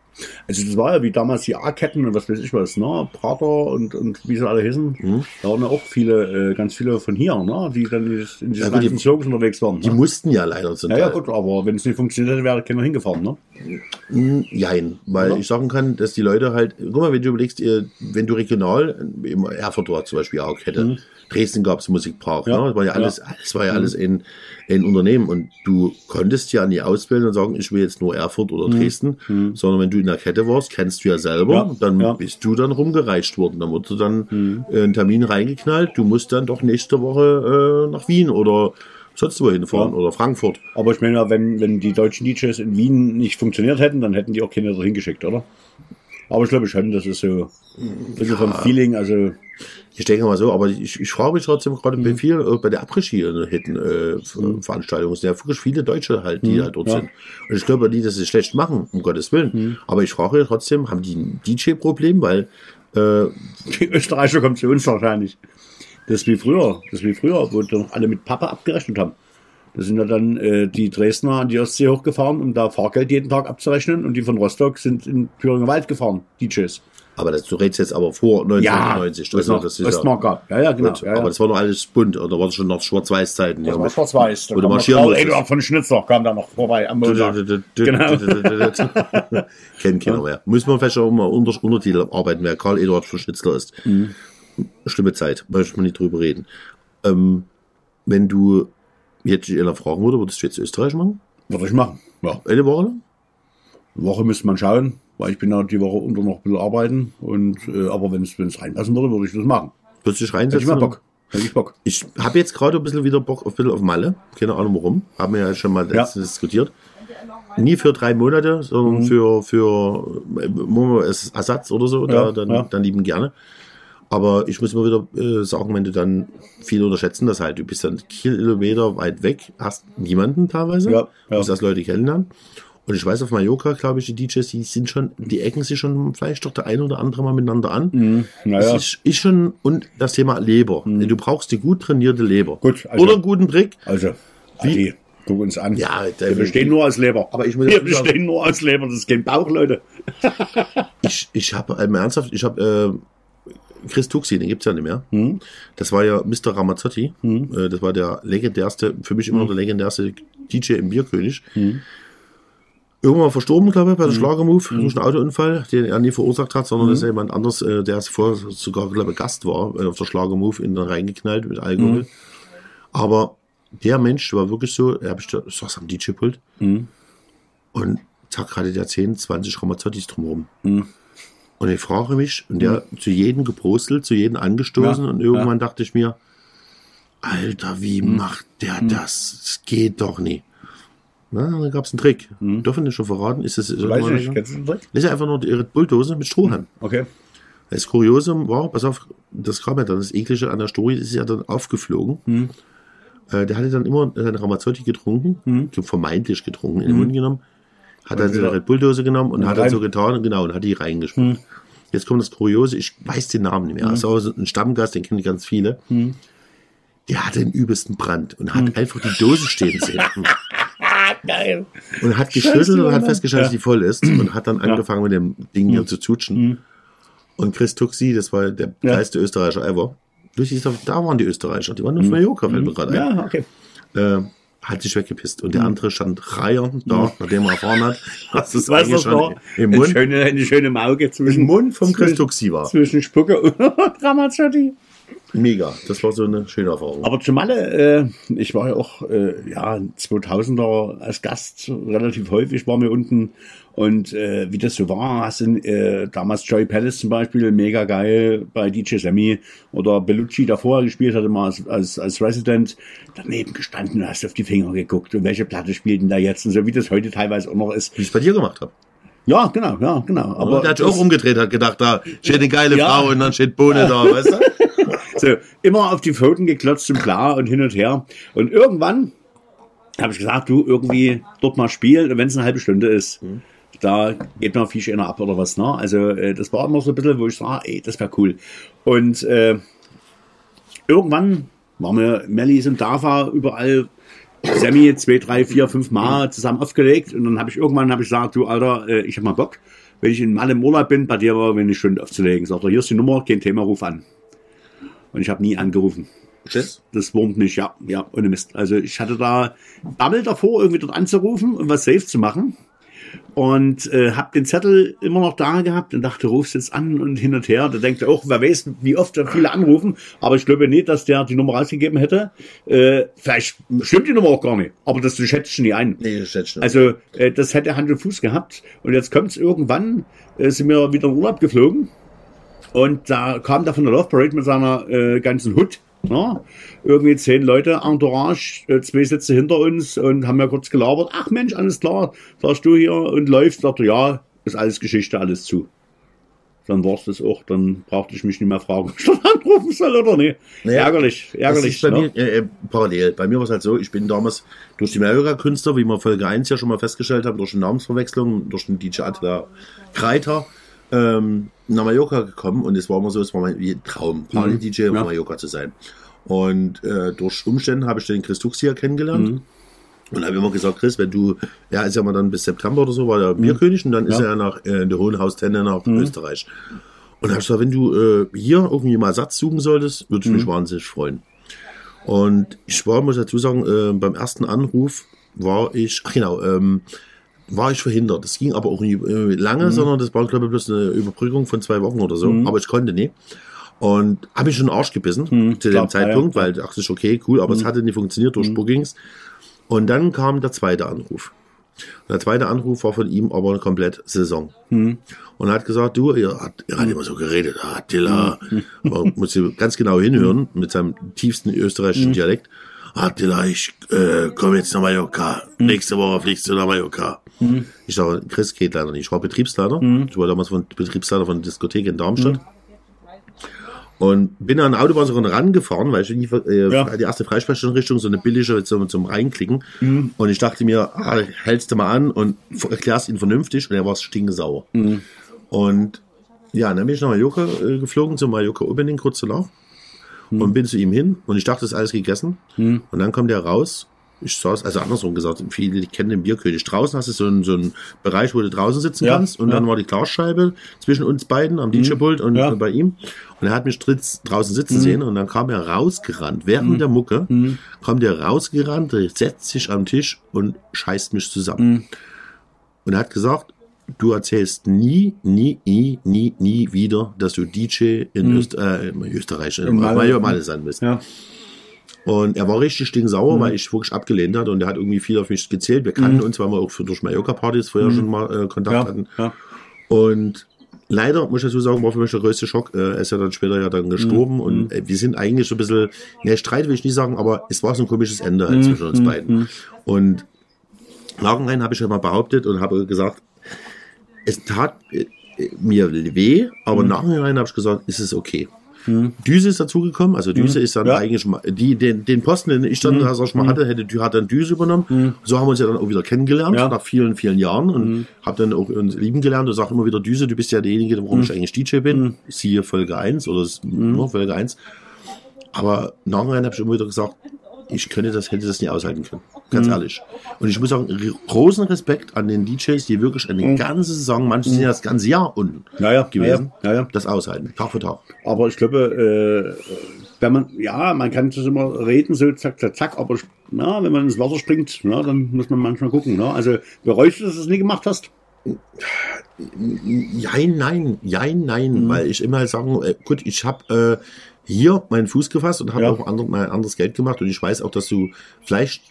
Also, das war ja wie damals die A-Ketten und was weiß ich was, ne? Prater und, und wie sie alle hießen. Mhm. Da waren ja auch viele, äh, ganz viele von hier, ne? Die dann in in Ja, diesen gut, die- ganzen Slogans unterwegs waren. Die ne? mussten ja leider zum Ja, ja, gut, aber wenn es nicht funktioniert hätte, wäre keiner hingefahren, ne? Mm, Jein, weil Oder? ich sagen kann, dass die Leute halt, guck mal, wenn du überlegst, wenn du regional, im Erfurt war zum Beispiel auch hätte, Dresden gab es Musikpark, Mhm. Ja, ne? das war ja ja. Mhm. alles, das war ja alles ein, ein Unternehmen und du konntest ja nie auswählen und sagen, ich will jetzt nur Erfurt oder Dresden, sondern wenn du in der Kette warst, kennst du ja selber, Mhm. Ja, dann ja. bist du dann rumgereicht worden, dann wurde dann äh, ein Termin reingeknallt, du musst dann doch nächste Woche äh, nach Wien oder sonst wo hinfahren Ja. oder Frankfurt. Aber ich meine, wenn, wenn die deutschen DJs in Wien nicht funktioniert hätten, dann hätten die auch keine dahin geschickt, oder? Aber ich glaube schon, das ist so ein bisschen vom Feeling, also Ich denke mal so, aber ich, ich frage mich trotzdem gerade Mhm. bei viel äh, bei der hitten äh. Es sind ja wirklich viele Deutsche halt, die halt dort Mhm. ja. sind. Und ich glaube nicht, dass sie schlecht machen, um Gottes Willen. Mhm. Aber ich frage trotzdem, haben die ein DJ-Problem? Weil äh, die Österreicher kommen zu uns wahrscheinlich. Das ist wie früher, das ist wie früher, wo doch alle mit Papa abgerechnet haben. Da sind ja dann äh, die Dresdner an die Ostsee hochgefahren, um da Fahrgeld jeden Tag abzurechnen und die von Rostock sind in Thüringer Wald gefahren, DJs. aber das, du redest jetzt aber vor 1990. das also, noch das ist Ostmark gab. Ja, ja, genau. ja, ja. Aber das war noch alles bunt oder war das schon noch Schwarz-Weiß-Zeiten? Das Ja, war schwarz-weiß. Da kam noch. Eduard von Schnitzer kam da noch vorbei am Montag. Genau. Kennt keiner mehr. Müssen wir vielleicht auch mal unter, Untertitel arbeiten, wer Karl Eduard von Schnitzler ist. Mhm. Schlimme Zeit, möchte man nicht drüber reden. Ähm, wenn du jetzt dich einer fragen würde, würdest du jetzt Österreich machen? Würde ich machen. Ja. Eine Woche lang? Woche müsste man schauen, weil ich bin ja die Woche unter noch ein bisschen arbeiten. Und, äh, aber wenn es reinpassen würde, würde ich das machen. Würdest du dich Hätte ich reinsetzen? mal Bock. Hätte ich Bock. Ich habe jetzt gerade ein bisschen wieder Bock auf, ein bisschen auf Malle. Keine Ahnung warum. Haben wir ja schon mal Ja. diskutiert. Nie für drei Monate, sondern für, für äh, Ersatz oder so. Da, Ja, dann, ja. dann lieben gerne. Aber ich muss mal wieder äh, sagen, wenn du dann viele unterschätzen das halt. Du bist dann Kilometer weit weg, hast niemanden teilweise. Ja, ja. Musst erst Leute kennenlernen. Und ich weiß, auf Mallorca, glaube ich, die DJs, die sind schon, die ecken sich schon vielleicht doch der ein oder andere mal miteinander an. Mhm. Naja. Das ist, ist schon, und das Thema Leber. Du brauchst die gut trainierte Leber. Gut, also- Oder einen guten Trick. Also, Wie? Adi, guck uns an. Ja, wir bestehen nur aus Leber. Aber ich muss wir bestehen nur aus Leber. Das ist kein Bauch, Leute. Ich, ich habe, ähm, ernsthaft, ich habe, äh, Chris Tuxi, den gibt's ja nicht mehr. Hm? Das war ja Mr. Ramazzotti. Äh, das war der legendärste, für mich Hm. immer noch der legendärste DJ im Bierkönig. Irgendwann verstorben, glaube ich, bei der Hm. Schlagermove durch einen Autounfall, den er nie verursacht hat, sondern das ist jemand anderes, äh, der vorher sogar, glaube ich, Gast war, äh, auf der Schlagermove in den reingeknallt mit Alkohol. Hm. Aber der Mensch war wirklich so, er hab ich saß am DJ-Pult Hm. und zack, hatte der 10, 20 Ramazzottis drumherum. Hm. Und ich frage mich, und der zu jedem geprostelt, zu jedem angestoßen Ja, und irgendwann dachte ich mir, Alter, wie Hm. macht der das? Das geht doch nie. Na, dann gab es einen Trick. Dürfen wir schon verraten? Ist das. Weiß ich, kennst du den Trick? Das ist einfach nur ihre Bulldose mit Strohhalm. Okay. Das Kuriosum war, pass auf, das kam ja dann, das Eklige an der Story, ist ja dann aufgeflogen. Hm. Äh, der hatte dann immer seine Ramazzotti getrunken, so vermeintlich getrunken, in den Mund genommen, hat dann Hm. wieder- seine Red Bulldose genommen und Und hat dann. Hm. so getan, genau, und hat die reingespuckt. Jetzt kommt das Kuriose, ich weiß den Namen nicht mehr. Das ist auch so ein Stammgast, den kennen ganz viele. Hm. Der hatte den übelsten Brand und hat einfach die Dose stehen sehen. Geil. Und hat geschüttelt und hat festgestellt, dass Ja. die voll ist und hat dann angefangen mit dem Ding hier zu zutschen. Und Chris Tuxi, das war der Ja. geilste Österreicher ever. Da waren die Österreicher, die waren auf Mallorca, fällt mir gerade ein. Ja, okay. Äh, hat sich weggepisst. Und der andere stand reiernd da, nachdem er erfahren hat, dass das eigentlich was schon war? im Eine Mund, schöne, eine schöne Mauge zwischen, im Mund vom Chris zwischen, Tuxi war. zwischen Spucke und Ramazzotti. Mega. Das war so eine schöne Erfahrung. Aber zu Malle, äh, ich war ja auch äh, ja 2000er als Gast relativ häufig, war mir unten und äh, wie das so war, hast du äh, damals Joy Palace zum Beispiel, mega geil bei DJ Sammy oder Bellucci davor gespielt hatte mal als, als, als Resident, daneben gestanden und hast auf die Finger geguckt und welche Platte spielt denn da jetzt und so wie das heute teilweise auch noch ist. Wie ich es bei dir gemacht habe. Ja, genau, ja, genau. Aber der hat sich auch umgedreht, hat gedacht, da steht eine geile Ja. Frau und dann steht Bohne da, weißt du? So, immer auf die Pfoten geklotzt und klar und hin und her. Und irgendwann habe ich gesagt, du irgendwie dort mal spielen, und wenn es eine halbe Stunde ist, da geht mir viel schöner ab oder was. Ne? Also äh, das war immer so ein bisschen, wo ich sage, ey, das wäre cool. Und äh, irgendwann waren wir Mellis und Dava überall Sammy zwei, drei, vier, fünf Mal zusammen aufgelegt und dann habe ich irgendwann hab ich gesagt, du Alter, äh, ich habe mal Bock, wenn ich in Mal im Urlaub bin, bei dir mal eine Stunde aufzulegen. Sagt er, hier ist die Nummer, kein Thema, ruf an. Und ich habe nie angerufen. Tschüss. Das wurmt nicht, ja, ja, ohne Mist. Also ich hatte da Bammel davor, irgendwie dort anzurufen und was safe zu machen. Und äh, habe den Zettel immer noch da gehabt und dachte, rufst jetzt an und hin und her. Da denkt er auch, wer weiß, wie oft viele anrufen. Aber ich glaube nicht, dass der die Nummer rausgegeben hätte. Äh, vielleicht stimmt die Nummer auch gar nicht. Aber das schätze ich nie ein. Nee, das schätze ich nicht. Also äh, das hätte Hand und Fuß gehabt. Und jetzt kommt es irgendwann, äh, sind wir wieder in Urlaub geflogen. Und da kam der von der Love Parade mit seiner äh, ganzen Hut. Ne? Irgendwie zehn Leute, Entourage, äh, zwei Sitze hinter uns und haben ja kurz gelabert. Ach Mensch, alles klar, sagst du hier und läufst. Sagte, ja, ist alles Geschichte, alles zu. Dann war's das auch, dann brauchte ich mich nicht mehr fragen, ob ich dann anrufen soll oder nicht. Naja, ärgerlich, ärgerlich. bei ne? mir äh, äh, parallel. Bei mir war es halt so, ich bin damals durch die Mallorca-Künstler, wie wir Folge 1 ja schon mal festgestellt haben, durch eine Namensverwechslung, durch den DJ Attila Kreiter, ähm, nach Mallorca gekommen und es war immer so, es war mein Traum, Party-DJ auf Ja. Mallorca zu sein. Und äh, durch Umstände habe ich den Chris Tuxia kennengelernt. Und habe immer gesagt, Chris, wenn du, ja, ist ja mal dann bis September oder so, war der Bierkönig und dann ist Ja. er nach äh, in der Hohenhaus-Tenne nach Österreich. Und habe ich gesagt, wenn du äh, hier irgendwie mal Satz suchen solltest, würde ich mich wahnsinnig freuen. Und ich war, muss dazu sagen, äh, beim ersten Anruf war ich, ach genau, ähm, war ich verhindert. Das ging aber auch nicht äh, lange, sondern das war, glaube ich, bloß eine Überbrückung von zwei Wochen oder so. Aber ich konnte nicht. Und habe ich schon den Arsch gebissen zu klar, dem Zeitpunkt, ja, weil ich dachte, okay, cool, aber es hatte nicht funktioniert durch Bookings. Und dann kam der zweite Anruf. Und der zweite Anruf war von ihm aber eine komplett Saison. Und er hat gesagt, du, ihr hat, ihr hat immer so geredet, ah, Attila, man muss ganz genau hinhören, mit seinem tiefsten österreichischen Dialekt. Attila, ich äh, komme jetzt nach Mallorca. Nächste Woche fliegst du nach Mallorca. Ich sage, Chris geht leider nicht. Ich war Betriebsleiter. Ich war damals von, Betriebsleiter von der Diskothek in Darmstadt. Und bin an Autobahn sogar rangefahren, weil ich nie, äh, Ja. die erste Freisprecheinrichtung, so eine billige zum, zum Reinklicken. Und ich dachte mir, ah, hältst du mal an und erklärst ihn vernünftig. Und er war stinkesauer. Und ja, dann bin ich nach Mallorca äh, geflogen, zum Mallorca Opening kurz danach. Und bin zu ihm hin. Und ich dachte, das ist alles gegessen. Und dann kommt er raus. Ich saß, also andersrum gesagt, viele kennen den Bierkönig. Draußen hast du so einen, so einen Bereich, wo du draußen sitzen Ja, kannst. Und ja. dann war die Glasscheibe zwischen uns beiden am DJ-Pult und Ja. bei ihm. Und er hat mich draußen sitzen sehen und dann kam er rausgerannt. Während der Mucke kommt er rausgerannt, setzt sich am Tisch und scheißt mich zusammen. Und er hat gesagt, du erzählst nie, nie, nie, nie, nie wieder, dass du DJ in Öst äh, in Österreich, in. Malle, Malle sein bist. Ja. Und er war richtig stinksauer, weil ich wirklich abgelehnt hatte und er hat irgendwie viel auf mich gezählt. Wir kannten uns, weil wir auch für, durch Mallorca-Partys vorher schon mal äh, Kontakt Ja, hatten. ja. Und leider, muss ich dazu sagen, war für mich der größte Schock. Äh, er ist ja dann später ja dann gestorben Mhm. und äh, wir sind eigentlich so ein bisschen, ne, Streit will ich nicht sagen, aber es war so ein komisches Ende Mhm. halt zwischen uns beiden. Und Nachhinein habe ich ja mal behauptet und habe gesagt, es tat äh, mir weh, aber Mhm. nachhinein habe ich gesagt, ist es okay. Düse ist dazugekommen, also Düse ist dann Mhm. Ja. Mhm. eigentlich die, den, den Posten, den ich dann, sag ich mal, hatte, hätte, hat dann Düse übernommen. So haben wir uns ja dann auch wieder kennengelernt, Ja. nach vielen, vielen Jahren und habe dann auch uns lieben gelernt und sage immer wieder, Düse, du bist ja derjenige, warum ich eigentlich DJ bin. Siehe Folge 1 oder nur Folge 1. Aber nachhinein habe ich immer wieder gesagt, ich könnte das, hätte das nie aushalten können. Ganz ehrlich. Und ich muss sagen, großen Respekt an den DJs, die wirklich eine ganze Saison, manche sind ja das ganze Jahr unten Ja, ja, gewesen, ja, ja, ja. das aushalten. Tag für Tag. Aber ich glaube, äh, wenn man, ja, man kann das immer reden, so zack, zack, zack, aber ja, wenn man ins Wasser springt, ja, dann muss man manchmal gucken. Ne? Also bereust du, dass du es nie gemacht hast? Jein, nein, jein, nein, Mhm. weil ich immer sagen, äh, gut, ich habe, äh, hier meinen Fuß gefasst und habe Ja. auch ander, mal anderes Geld gemacht. Und ich weiß auch, dass du vielleicht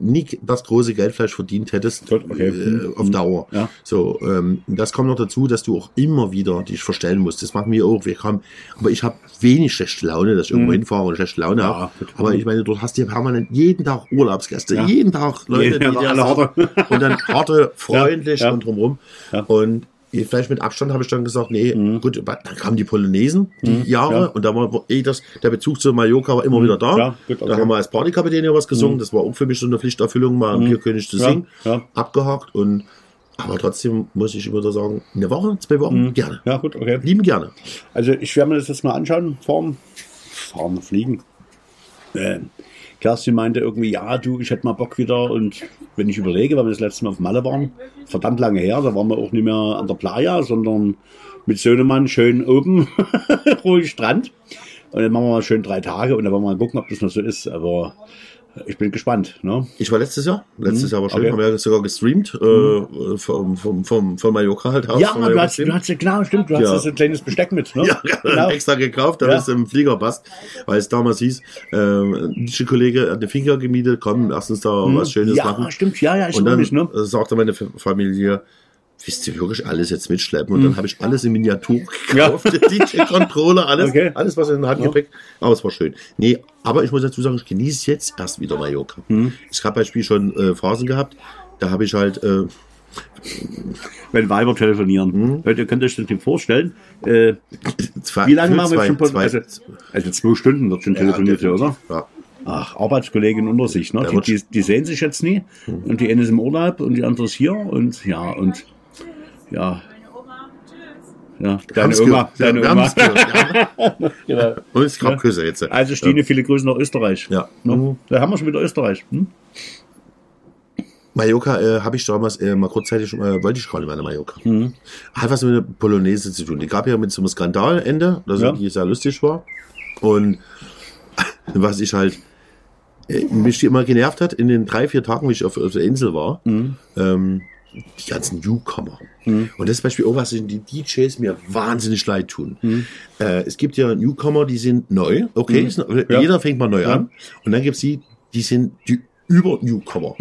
nie das große Geld vielleicht verdient hättest okay. äh, Mhm. auf Dauer. Ja. So, ähm, das kommt noch dazu, dass du auch immer wieder dich verstellen musst. Das machen wir auch. Wir haben, aber ich habe wenig schlechte Laune, dass ich irgendwo hinfahre und schlechte Laune. Ja, habe. Aber ich meine, dort hast du ja permanent jeden Tag Urlaubsgäste, Ja. jeden Tag Leute, Jeden die dir alle harte. und dann harte, freundlich und drumherum. Und vielleicht mit Abstand habe ich dann gesagt, nee, gut, dann kamen die Polonesen, die Mhm. Jahre, ja. und da war eh das, der Bezug zu Mallorca war immer wieder da. Ja, gut, okay. Da haben wir als Partykapitän ja was gesungen, das war auch für mich so eine Pflichterfüllung, mal am Bierkönig zu singen, abgehakt und aber trotzdem muss ich immer wieder sagen, eine Woche, zwei Wochen, gerne. Ja, gut, okay. Lieben gerne. Also ich werde mir das jetzt mal anschauen, vorm Fahren, Fliegen. Äh, Kerstin meinte irgendwie, ja, du, ich hätte mal Bock wieder. Und wenn ich überlege, weil wir das letzte Mal auf Malle waren, verdammt lange her, da waren wir auch nicht mehr an der Playa, sondern mit Söhnemann schön oben, ruhig Strand. Und dann machen wir mal schön drei Tage und dann wollen wir mal gucken, ob das noch so ist. Aber ich bin gespannt. Ne? Ich war letztes Jahr, letztes Jahr war schön, okay. haben wir ja sogar gestreamt, äh, vom, vom, vom, von Mallorca halt aus. Ja, du hast, gestreamt. du hast, genau, stimmt, du hast Ja. so ein kleines Besteck mit. Ne? Ja, genau. extra gekauft, damit Ja. es im Flieger passt. Weil es damals hieß, ähm, ein Kollege hat eine Flieger gemietet, komm, lass uns da was Schönes ja, machen. stimmt, ja, ja, ich Und dann mich, ne? äh, sagte meine Familie, wisst ihr wirklich alles jetzt mitschleppen? Und dann habe ich alles in Miniatur Hm. Ja. gekauft, DJ-Controller, alles, Okay. alles, was in den Handgepäck. Aber es war schön. Nee, aber ich muss dazu sagen, ich genieße jetzt erst wieder Mallorca. Hm. Ich habe bei Spiel schon äh, Phasen gehabt, da habe ich halt, äh, wenn Weiber telefonieren. Leute, könnt ihr euch das nicht vorstellen? Äh, zwei, wie lange machen wir schon zwei, also, also zwei Stunden wird schon telefoniert, ja, oder? Ja. Ach, Arbeitskollegen unter sich, ne? Die, die, die sehen sich jetzt nie. Und die eine ist im Urlaub und die andere ist hier und ja, und ja. Ja, deine Oma. Ja, deine wir Oma. ja. Genau. Und es gab Küsse jetzt. Also Stine, viele Grüße nach Österreich. Ja. Ne? Da haben wir schon wieder Österreich. Hm? Mallorca äh, habe ich damals äh, mal kurzzeitig schon mal, wollte ich nicht mehr nach Mallorca. Hat was mit der Polonaise zu tun. Die gab ja mit so einem Skandalende, das Ja. irgendwie sehr lustig war. Und was ich halt äh, mich immer genervt hat, in den drei, vier Tagen, wie ich auf, auf der Insel war, ähm, die ganzen Newcomer. Und das ist zum Beispiel auch was, die DJs mir wahnsinnig leid tun. Äh, es gibt ja Newcomer, die sind neu, okay, Ja. jeder fängt mal neu Ja. an. Und dann gibt's die, die sind die über Newcomer.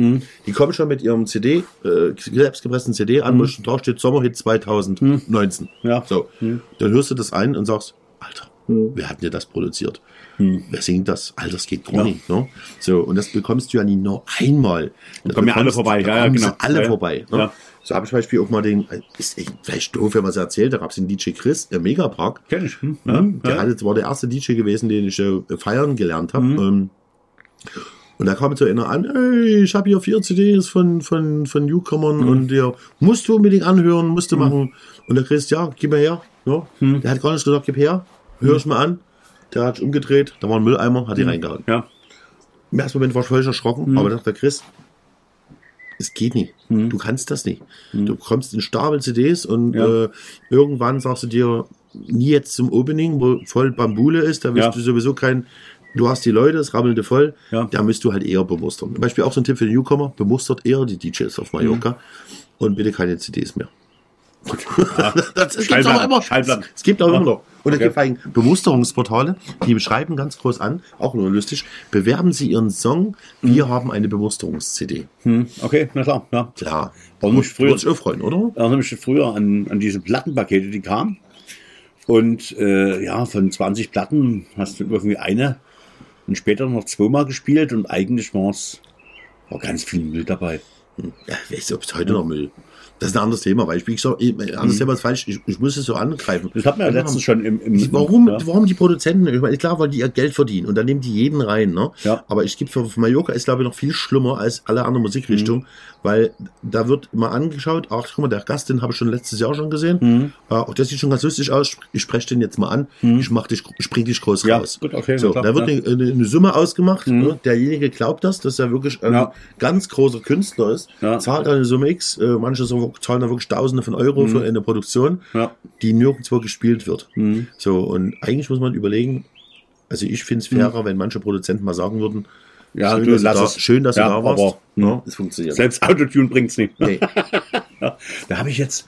Die kommen schon mit ihrem CD, äh, selbstgepressten CD an, wo schon drauf steht Sommerhit 2019. Ja. So, dann hörst du das ein und sagst, Alter, wer hat dir das produziert? Wer singt das? Alter, das geht gar Ja. nicht. Ne? So, und das bekommst du ja nie nur einmal. Da kommen ja alle vorbei. da Ja, ja, genau. alle Ja, vorbei. Ne? Ja. So habe ich zum Beispiel auch mal den, ist echt vielleicht doof, wenn man es erzählt, da gab es den DJ Chris im Megapark. Kenn ich. Hm? Ja, der hatte, war der erste DJ gewesen, den ich äh, feiern gelernt habe. Ähm, und da kam so einer an, ey, ich habe hier vier CDs von, von, von Newcomern und der musst du unbedingt anhören, musst du machen. Und der Chris, ja, gib mir her. Ja. Der hat gar nicht gesagt, gib her, hör es mal an. Der hat sich umgedreht, da war ein Mülleimer, hat die reingehauen. Ja. Im ersten Moment war ich völlig erschrocken, aber dachte der Chris, es geht nicht. Du kannst das nicht. Du bekommst einen Stapel CDs und Ja. äh, irgendwann sagst du dir, nie jetzt zum Opening, wo voll Bambule ist, da wirst Ja. du sowieso kein, du hast die Leute, es rammelte voll, Ja. da müsst du halt eher bemustern. Zum Beispiel auch so ein Tipp für die Newcomer, bemustert eher die DJs auf Mallorca Mhm. und bitte keine CDs mehr. das es gibt Schallplatten, auch immer. Schallplatten. Es gibt auch immer noch. Und es Okay. gibt eigentlich Bemusterungsportale, die beschreiben ganz groß an, auch nur lustig, bewerben Sie Ihren Song, wir haben eine Bemusterungs-CD. Hm. Okay, na klar. Ja. Klar. Warum nicht früher? Ich auch freuen, oder? erinnere mich früher an, an diese Plattenpakete, die kamen. Und äh, ja, von 20 Platten hast du irgendwie eine und später noch zweimal gespielt und eigentlich war ganz viel Müll dabei. Ja, ich weiß, ob es heute noch Müll. Das ist ein anderes Thema, weil ich, wie gesagt, ein anderes Thema ist falsch. Ich, ich muss es so angreifen. Das hat man ja letztens schon im, im Warum, Ja. warum die Produzenten? Ich meine, klar, weil die ihr Geld verdienen und dann nehmen die jeden rein. Ne? Ja. Aber ich gebe für für Mallorca ist glaube ich noch viel schlimmer als alle anderen Musikrichtungen, weil da wird immer angeschaut. Ach, guck mal, der Gast, den habe ich schon letztes Jahr schon gesehen. Mhm. Äh, auch das sieht schon ganz lustig aus. Ich spreche den jetzt mal an. Ich mach dich, ich bring dich groß Ja, raus. gut, okay, so, klar, da wird ja. eine, eine Summe ausgemacht. Ne? Derjenige glaubt das, dass er wirklich ein ganz großer Künstler ist. Zahlt eine Summe X. Äh, manche so, zahlen da wirklich Tausende von Euro für eine Produktion Ja. die nirgendwo gespielt wird. Mhm. So, und eigentlich muss man überlegen, also ich finde es fairer, wenn manche Produzenten mal sagen würden, Ja, schön, du dass, du lass da, es. schön, dass Ja, du da warst. aber, ja, es funktioniert. Selbst Autotune bringt's nicht. Nee. Ja, da habe ich jetzt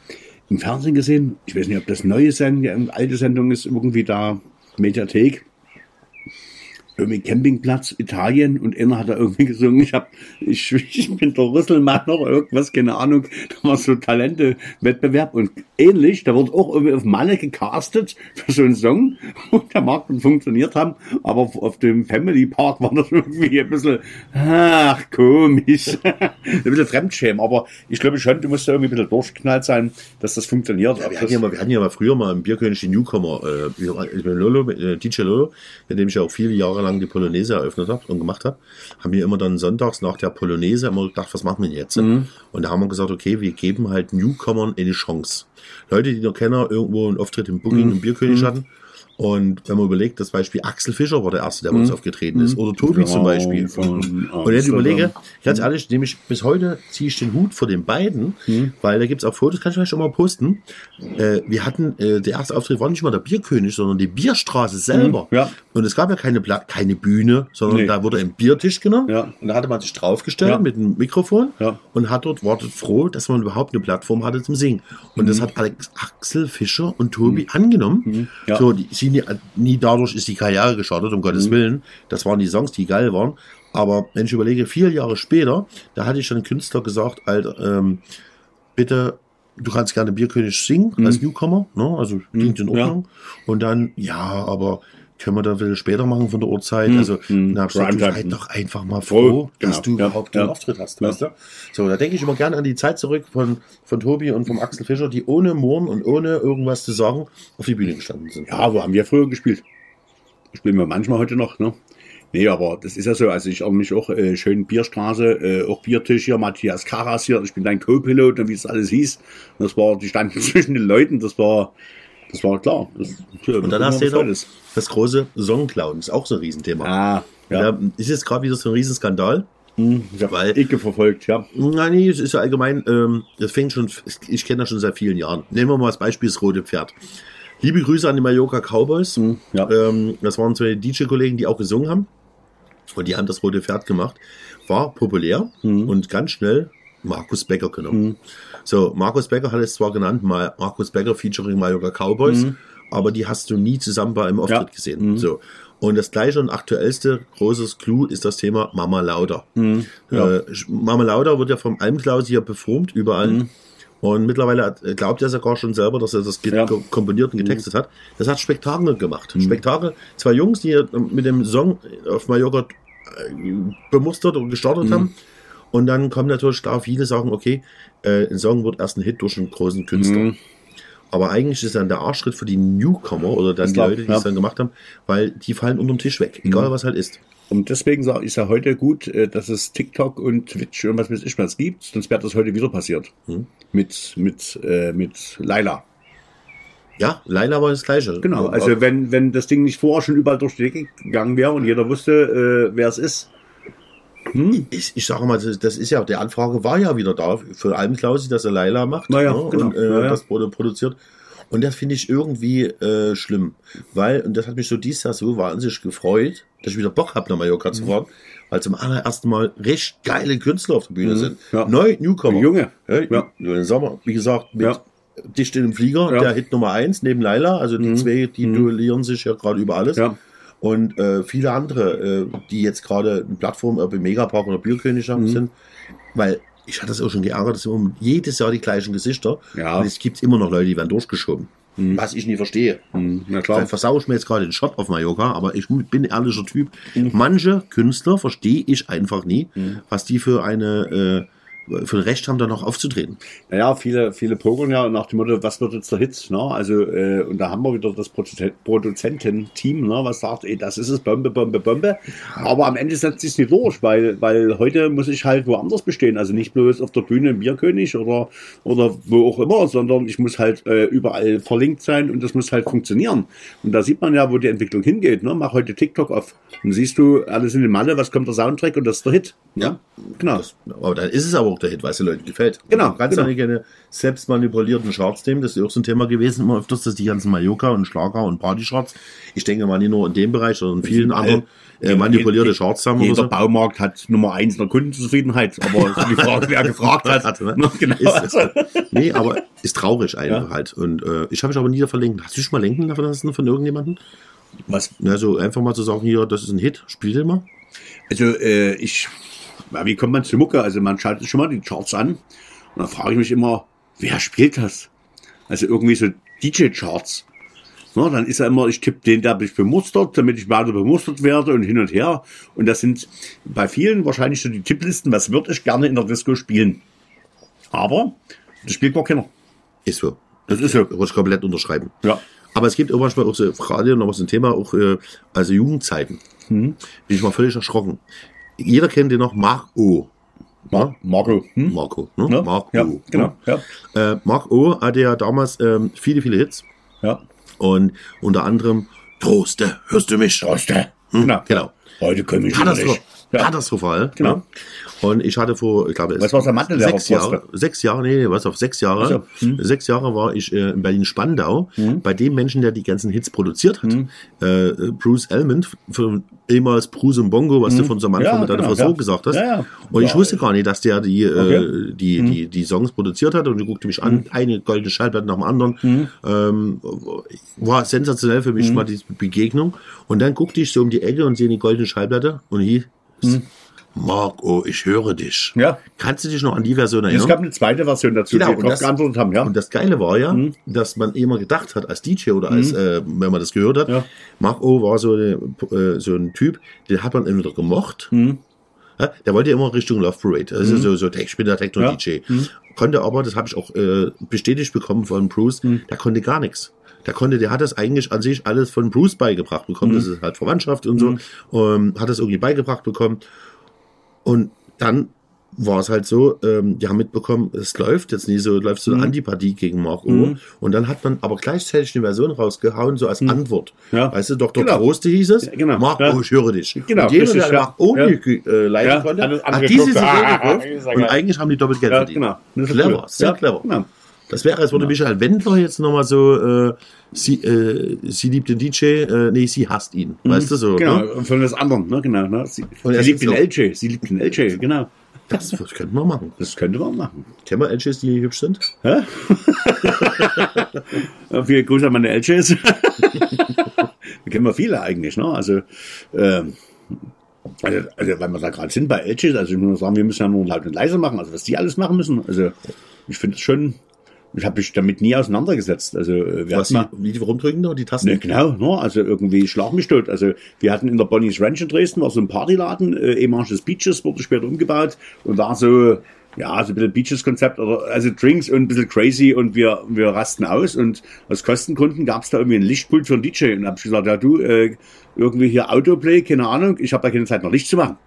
im Fernsehen gesehen, ich weiß nicht, ob das neue Sendung, alte Sendung ist, irgendwie da, Mediathek. Irgendwie Campingplatz Italien und einer hat da irgendwie gesungen, ich hab, ich, ich bin der Rüsselmann oder irgendwas, keine Ahnung. Da war so Talente-Wettbewerb und ähnlich, da wurde auch irgendwie auf Malle gecastet für so einen Song und der mag dann funktioniert haben, aber auf, auf dem Family Park war das irgendwie ein bisschen, ach, komisch. ein bisschen Fremdschämen, aber ich glaube schon, du musst da irgendwie ein bisschen durchgeknallt sein, dass das funktioniert. Ja, wir, hatten ja mal, wir hatten ja mal früher mal im Bierkönig die Newcomer, äh, ich bin Lolo, mit, äh, DJ Lolo, mit dem ich ja auch viele Jahre lang die Polonaise eröffnet habe und gemacht habe, haben wir immer dann sonntags nach der Polonaise immer gedacht, was machen wir denn jetzt? Und da haben wir gesagt, okay, wir geben halt Newcomern eine Chance. Leute, die noch kennen, irgendwo einen Auftritt im Booking im Bierkönig hatten. Und wenn man überlegt, das Beispiel Axel Fischer war der Erste, der bei uns aufgetreten ist. Oder Tobi zum Beispiel. Und jetzt überlege, ganz ehrlich, nämlich bis heute ziehe ich den Hut vor den beiden, weil da gibt's auch Fotos, kann ich vielleicht schon mal posten. Äh, wir hatten, äh, der erste Auftritt war nicht mal der Bierkönig, sondern die Bierstraße selber. ja. Und es gab ja keine, Pla keine Bühne, sondern Nee. da wurde ein Biertisch genommen. Ja. Und da hatte man sich draufgestellt Ja. mit einem Mikrofon Ja. und hat dort, war dort froh, dass man überhaupt eine Plattform hatte zum Singen. Und Mhm. das hat Alex, Axel Fischer und Tobi angenommen. Ja. So, die, nie, nie dadurch ist die Karriere gestartet, um Mhm. Gottes Willen. Das waren die Songs, die geil waren. Aber wenn ich überlege, vier Jahre später, da hatte ich schon einen Künstler gesagt, Alter, ähm, bitte, du kannst gerne Bierkönig singen als Newcomer, ne? also klingt in Mhm. ja. Ordnung. Und dann, ja, aber können wir da ein bisschen später machen von der Uhrzeit? Also, dann hab ich gesagt, du sei doch einfach mal Voll, froh, dass genau. du Ja, überhaupt ja. einen Auftritt hast, Ja. weißt du? So, da denke ich immer gerne an die Zeit zurück von, von Tobi und vom Axel Fischer, die ohne Murren und ohne irgendwas zu sagen auf die Bühne gestanden sind. Ja, wo haben wir früher gespielt? Spielen wir manchmal heute noch, ne? Nee, aber das ist ja so. Also ich erinnere mich auch äh, schön Bierstraße, äh, auch Biertisch hier, Matthias Karas hier. Ich bin dein Co-Pilot und wie es alles hieß. Das war, die standen zwischen den Leuten. Das war, das war klar. Das, Und dann hast du ja noch das große Songclown, ist auch so ein Riesenthema. Ah, ja. Ja. ist jetzt gerade wieder so ein Riesenskandal. Ich habe weil- Ecke verfolgt, ja. Nein, nee, es ist ja allgemein, ähm, das fängt schon, ich kenne das schon seit vielen Jahren. Nehmen wir mal das Beispiel das Rote Pferd. Liebe Grüße an die Mallorca Cowboys. ja. Ähm, das waren zwei DJ-Kollegen, die auch gesungen haben. Und die haben das Rote Pferd gemacht. War populär und ganz schnell Markus Becker genommen. So, Markus Becker hat es zwar genannt, mal Markus Becker featuring Mallorca Cowboys, aber die hast du nie zusammen bei einem Auftritt Ja. gesehen. So. Und das gleiche und aktuellste großes Clou ist das Thema Mama Lauda. Ja. Äh, Mama Lauda wird ja vom Almklaus hier performt, überall. Und mittlerweile hat- glaubt er sogar schon selber, dass er das Ja. ko- komponiert und getextet hat. Das hat Spektakel gemacht. Spektakel. Zwei Jungs, die mit dem Song auf Mallorca äh, bemustert und gestartet haben. Und dann kommen natürlich da viele sagen, okay, äh, ein Song wird erst ein Hit durch einen großen Künstler. Mhm. Aber eigentlich ist dann der Arschschritt für die Newcomer oder dann die Leute, die ja. es dann gemacht haben, weil die fallen unterm Tisch weg, egal was halt ist. Und deswegen sag- ist ja heute gut, äh, dass es TikTok und Twitch und was weiß ich was gibt, sonst wäre das heute wieder passiert. Hm. Mit, mit, äh, mit Laila. Ja, Leila war das Gleiche. Genau, also wenn, wenn das Ding nicht vorher schon überall durch die Decke gegangen wäre und jeder wusste, äh, wer es ist. Hm? ich, ich sage mal, das, das ist ja, die Anfrage war ja wieder da für Almklausi, dass er Laila macht ja, ne, genau. und äh, Ja, ja. das wurde produziert. Und das finde ich irgendwie äh, schlimm, weil, und das hat mich so dieses Jahr so wahnsinnig gefreut, dass ich wieder Bock habe, nach Mallorca Mhm. zu fahren, weil zum allerersten Mal recht geile Künstler auf der Bühne sind. Mhm. Ja. Neu, Newcomer. Junge. Ja, Ja. Nur den Sommer, wie gesagt, mit Ja. Dicht in dem Flieger, Ja. der Hit Nummer eins neben Laila, also die zwei, die duellieren sich ja gerade über alles. Mhm. Ja. Und äh, viele andere, äh, die jetzt gerade eine Plattform, ob im Megapark oder Bierkönig Mhm. haben, sind, weil ich hatte das auch schon geärgert, dass immer jedes Jahr die gleichen Gesichter. Ja. Und es gibt immer noch Leute, die werden durchgeschoben. Was ich nie verstehe. Hm, na klar. versau ich mir jetzt gerade den Shop auf Mallorca, aber ich bin ein ehrlicher Typ. Mhm. Manche Künstler verstehe ich einfach nie, was die für eine äh, für ein Recht haben, da noch aufzutreten. Naja, viele, viele pokern ja nach dem Motto, was wird jetzt der Hit? Ne? Also, äh, und da haben wir wieder das Produzent- Produzententeam, ne? was sagt, ey, das ist es, Bombe, Bombe, Bombe. Aber am Ende setzt sich nicht durch, weil, weil heute muss ich halt woanders bestehen. Also nicht bloß auf der Bühne im Bierkönig oder, oder wo auch immer, sondern ich muss halt äh, überall verlinkt sein und das muss halt funktionieren. Und da sieht man ja, wo die Entwicklung hingeht. Ne? Mach heute TikTok auf. Und siehst du, alles in den Malle, was kommt der Soundtrack und das ist der Hit. Ja. Genau. Das, aber dann ist es aber auch der Hit, weil es den Leuten gefällt. Genau, kannst genau. ja eine selbst manipulierten Charts nehmen. Das ist auch so ein Thema gewesen, immer öfters, dass die ganzen Mallorca und Schlager und Partycharts, ich denke mal nicht nur in dem Bereich, sondern in vielen anderen, äh, manipulierte Charts haben Jeder so. Baumarkt hat Nummer eins in der Kundenzufriedenheit, aber die Frage, wer gefragt hat. Hatte, ne? genau. Ist, nee, aber ist traurig einfach halt. Und äh, ich habe mich aber nie da verlinkt. Hast du dich mal lenken lassen von irgendjemandem? Was, Ja, so einfach mal zu sagen, hier, das ist ein Hit, spiel den mal. also äh, ich, ja, wie kommt man zu Mucke? Also man schaltet schon mal die Charts an und dann frage ich mich immer, wer spielt das? Also irgendwie so DJ-Charts. Na, dann ist ja immer, ich tippe den, der mich bemustert, damit ich weiter bemustert werde und hin und her. Und das sind bei vielen wahrscheinlich so die Tipplisten, was würde ich gerne in der Disco spielen. Aber das spielt gar keiner. Ist so. Das ist so. Ich komplett unterschreiben. Ja. Aber es gibt auch manchmal auch so gerade noch was ein Thema, auch äh, also Jugendzeiten. Mhm. Bin ich mal völlig erschrocken. Jeder kennt den noch, Mark O. Mar Marco. Hm? Marco, ne? Ja, Mark ja, genau. Ja. Äh, Mark O hatte ja damals ähm, viele, viele Hits. Ja. Und unter anderem Troste, hörst du mich? Troste. Genau. Genau. Heute wieder Katastro nicht. Ja. Katastrophal. Genau. Ne? Und ich hatte vor, ich glaube, Was war der Mathelehrer, sechs Jahre, sechs Jahre, nee, nee, was auf sechs Jahre. Ach so. Hm. Sechs Jahre war ich äh, in Berlin-Spandau bei dem Menschen, der die ganzen Hits produziert hat. Hm. Äh, Bruce Elmond, von ehemals Bruce und Bongo, was du von so am Anfang Hm. Ja, mit deiner genau, ja. gesagt hast. Ja, ja. Und ich Ja. wusste gar nicht, dass der die, Okay. äh, die, die, die Songs produziert hat und ich guckte mich an, eine goldene Schallplatte nach dem anderen. Ähm, war sensationell für mich mal diese Begegnung. Und dann guckte ich so um die Ecke und sehe die goldene Schallplatte und hier Marc, oh, ich höre dich. Ja. Kannst du dich noch an die Version Es erinnern? gab eine zweite Version dazu, Genau, die wir geantwortet haben. Ja. Und das Geile war ja, dass man immer gedacht hat, als DJ oder als, äh, wenn man das gehört hat, Mhm. Ja. Mark O war so, eine, äh, so ein Typ, den hat man entweder gemocht, Mhm. ja, der wollte immer Richtung Love Parade, also so, so ich bin der Techno-DJ. Konnte aber, das habe ich auch äh, bestätigt bekommen von Bruce, Mhm. der konnte gar nichts. Der konnte, der hat das eigentlich an sich alles von Bruce beigebracht bekommen. Mhm. Das ist halt Verwandtschaft und so. Ähm, hat das irgendwie beigebracht bekommen. Und dann war es halt so, ähm, die haben mitbekommen, es läuft jetzt nie so, läuft so Mhm. eine Antipathie gegen Mark O. Und dann hat man aber gleichzeitig eine Version rausgehauen, so als Antwort. Mhm. Ja. Weißt du, Dr. Genau. Troste hieß es. Ja, genau. Mark Ja. Ich höre dich. Genau, Und jeder, der ja. Mark O Ja. nicht äh, leiden Ja, konnte, hat hat diese CD Ah, gekauft. ich sag Und ja. eigentlich haben die doppelt Geld ja, verdient. genau. Clever, cool. sehr clever. Genau. Das wäre, als würde Michael Wendler jetzt nochmal so, äh, sie, äh, sie liebt den DJ, äh, nee, sie hasst ihn. Weißt du so? Genau, Ne? von das anderen, ne? genau. Ne? Sie, sie liebt den. LJ, sie liebt den LJ, genau. Das, das könnten wir machen. Das könnte man machen. Kennen wir LJs, die hübsch sind? Hä? Ja, Viele Grüße an meine LJs. Wir kennen wir viele eigentlich, ne? Also, ähm, also, also wenn wir da gerade sind bei LJs, also ich muss nur sagen, wir müssen ja nur laut und leise machen, also was die alles machen müssen. Also ich finde es schon, ich habe mich damit nie auseinandergesetzt. Also äh, wir Was, hatten die, mal, wie die rumdrücken da, die Tasten? Ne, genau, ne? also irgendwie schlag mich tot. Also wir hatten in der Bonnie's Ranch in Dresden, war so ein Partyladen, äh, ehemaliges Beaches, wurde später umgebaut und war so, ja, so ein bisschen Beaches-Konzept, oder also Drinks und ein bisschen crazy und wir, wir rasten aus und aus Kostengründen gab es da irgendwie ein Lichtpult für einen DJ und hab ich gesagt, ja du, äh, irgendwie hier Autoplay, keine Ahnung, ich habe da keine Zeit noch Licht zu machen.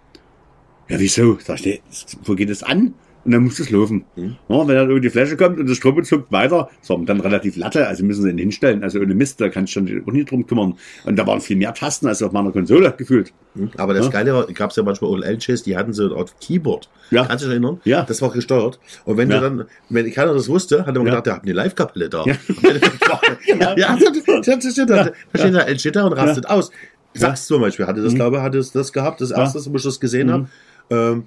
Ja, wieso? Sag ich, wo geht es an? Und dann muss es laufen. Mhm. Ja, wenn dann irgendwie die Flasche kommt und das Strom zuckt weiter, so, und dann relativ Latte, also müssen sie ihn hinstellen, also ohne Mist, da kannst du schon auch nicht drum kümmern. Und da waren viel mehr Tasten als auf meiner Konsole gefühlt. Aber das Ja. Geile war, gab es ja manchmal LJs, die hatten so Art Keyboard. Ja. Kannst du dich erinnern? Ja. Das war gesteuert. Und wenn Ja. du dann, wenn keiner das wusste, hat man Ja. gedacht, der hat eine Live-Kapelle da. Ja. ja, ja, das, das, das, das, da steht der LJ da und rastet aus. Sagst zum Beispiel, hatte Mhm. das, glaube ich, hatte es das gehabt, das erste, wo ich das gesehen habe. Ähm,